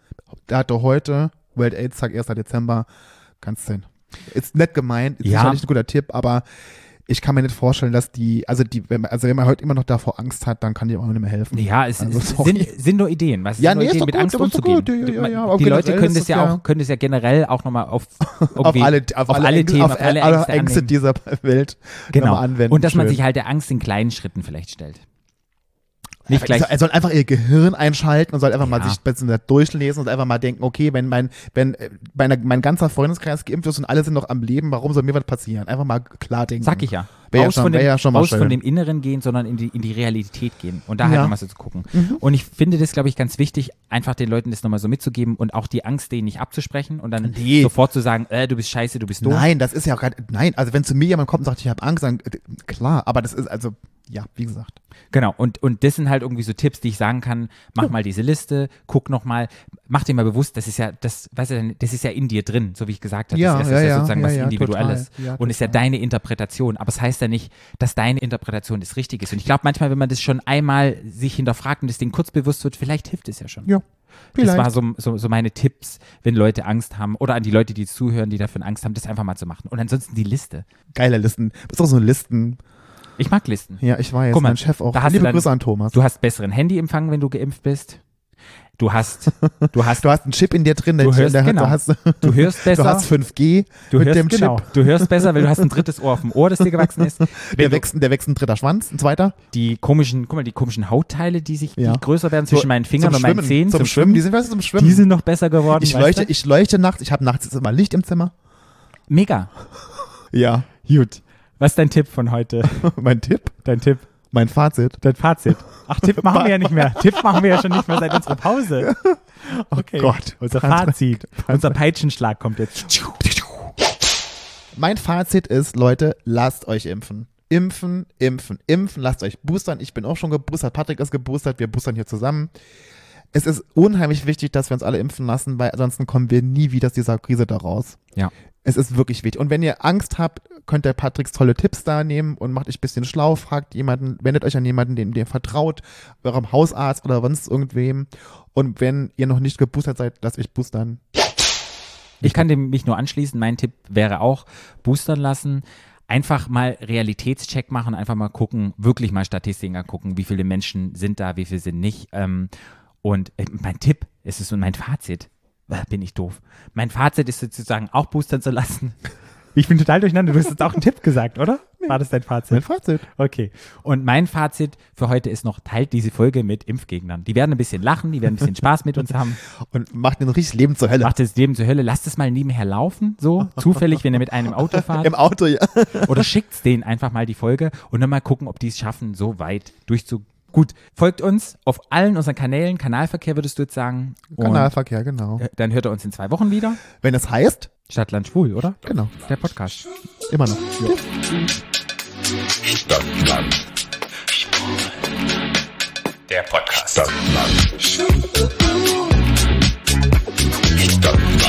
da hatte heute, World AIDS Tag, 1. Dezember, kannst du hin. Ist nett gemeint, ist Ja. sicherlich ein guter Tipp, aber ich kann mir nicht vorstellen, dass die, also die, wenn man, also wenn man heute immer noch davor Angst hat, dann kann die auch nicht mehr helfen. Ja, es, Also, es sind, sind nur Ideen. Was Ja, sind nur nee, Ideen, mit gut, Angst umzugehen. gut, ja, ja, ja, Die Leute können das ja ja- auch, können das ja generell auch nochmal auf, auf alle, auf, alle, alle Ängste, Themen, auf auf alle alle Ängste Ängste dieser Welt Genau. anwenden. Und dass man Schön. sich halt der Angst in kleinen Schritten vielleicht stellt. Nicht gleich. Er soll einfach ihr Gehirn einschalten und soll einfach mal Ja. sich ein bisschen durchlesen und einfach mal denken, okay, wenn mein, wenn äh, meine, mein ganzer Freundeskreis geimpft ist und alle sind noch am Leben, warum soll mir was passieren? Einfach mal klar denken. Sag ich ja. Wär ja raus schon- von, dem, ja schon mal raus von dem Inneren gehen, sondern in die, in die Realität gehen. Und da halt Ja. nochmal so zu gucken. Mhm. Und ich finde das, glaube ich, ganz wichtig, einfach den Leuten das nochmal so mitzugeben und auch die Angst denen nicht abzusprechen und dann Nee. sofort zu sagen, äh, du bist scheiße, du bist doof. Nein, das ist ja auch gerade, nein, also wenn zu mir jemand kommt und sagt, ich habe Angst, dann äh, klar, aber das ist also, ja, wie gesagt. Genau, und, und das sind halt irgendwie so Tipps, die ich sagen kann, mach mal diese Liste, guck nochmal, mach dir mal bewusst, das ist ja, das, weißt du, das ist ja in dir drin, so wie ich gesagt habe. Ja, das ist ja, ja, ja, sozusagen ja, was ja, Individuelles. total. Ja, und ist ja deine Interpretation. Aber es heißt ja nicht, dass deine Interpretation das Richtige ist. Und ich glaube manchmal, wenn man das schon einmal sich hinterfragt und das Ding kurz bewusst wird, vielleicht hilft es ja schon. Ja, Das vielleicht. war so, so, so meine Tipps, wenn Leute Angst haben oder an die Leute, die zuhören, die dafür Angst haben, das einfach mal zu machen. Und ansonsten die Liste. Geile Listen. Das ist auch so Listen. Ich mag Listen. Ja, ich weiß, Guck mal, mein Chef auch. da hast Liebe du dann- Grüße an Thomas. Du hast besseren Handyempfang, wenn du geimpft bist. Du hast, du hast Du hast einen Chip in dir drin, Du hörst- der, genau. du hast, Du hörst besser. du hast 5G du mit hörst, dem genau, Chip. Du hörst besser, weil du hast ein drittes Ohr auf dem Ohr, das dir gewachsen ist. Der wächst, der wächst ein dritter Schwanz, ein zweiter. die komischen, guck mal, die komischen Hautteile, die sich Ja. die größer werden zwischen meinen Fingern zum und meinen Schwimmen, Zehen, Zum, Schwimmen. Die sind, weißt du, zum Schwimmen. die sind noch besser geworden. ich, leuchte, du? ich leuchte nachts. Ich habe nachts jetzt immer Licht im Zimmer. Mega. Ja. Gut. Was ist dein Tipp von heute? mein Tipp, Dein Tipp, mein Fazit. dein Fazit. Ach, Tipp machen wir ja nicht mehr. Tipp machen wir ja schon nicht mehr seit unserer Pause. Okay. Gott. Unser Fazit. Unser Peitschenschlag kommt jetzt. Mein Fazit ist, Leute, lasst euch impfen. Impfen, impfen, impfen, lasst euch boostern. Ich bin auch schon geboostert, Patrick ist geboostert, wir boostern hier zusammen. Es ist unheimlich wichtig, dass wir uns alle impfen lassen, weil ansonsten kommen wir nie wieder aus dieser Krise da raus. Ja. Es ist wirklich wichtig. Und wenn ihr Angst habt, könnt ihr Patricks tolle Tipps da nehmen und macht euch ein bisschen schlau, fragt jemanden, wendet euch an jemanden, dem ihr vertraut, eurem Hausarzt oder sonst irgendwem. Und wenn ihr noch nicht geboostert seid, lasst euch boostern. Ich kann dem mich nur anschließen. Mein Tipp wäre auch, boostern lassen. Einfach mal Realitätscheck machen, einfach mal gucken, wirklich mal Statistiken angucken, wie viele Menschen sind da, wie viele sind nicht. Ähm, und äh, mein Tipp, es ist mein Fazit, äh, bin ich doof. Mein Fazit ist sozusagen auch boostern zu lassen. Ich bin total durcheinander. Du hast jetzt auch einen Tipp gesagt, oder? War das dein Mein Fazit? Fazit. Okay. Und mein Fazit für heute ist noch, teilt diese Folge mit Impfgegnern. Die werden ein bisschen lachen, die werden ein bisschen Spaß mit uns haben. Und macht ein richtiges Leben zur Hölle. Macht das Leben zur Hölle. Lasst es mal nebenher laufen, so zufällig, wenn ihr mit einem Auto fahrt. Im Auto, ja. Oder schickt's denen einfach mal die Folge und dann mal gucken, ob die es schaffen, so weit durchzu. Gut, folgt uns auf allen unseren Kanälen. Kanalverkehr würdest du jetzt sagen. Und, Kanalverkehr, genau. äh, Dann hört er uns in zwei Wochen wieder. Wenn es heißt, Stadtland Schwul, oder? genau, Der Podcast. immer noch. Stadtland. Der Podcast. Stadtland. Stadtland.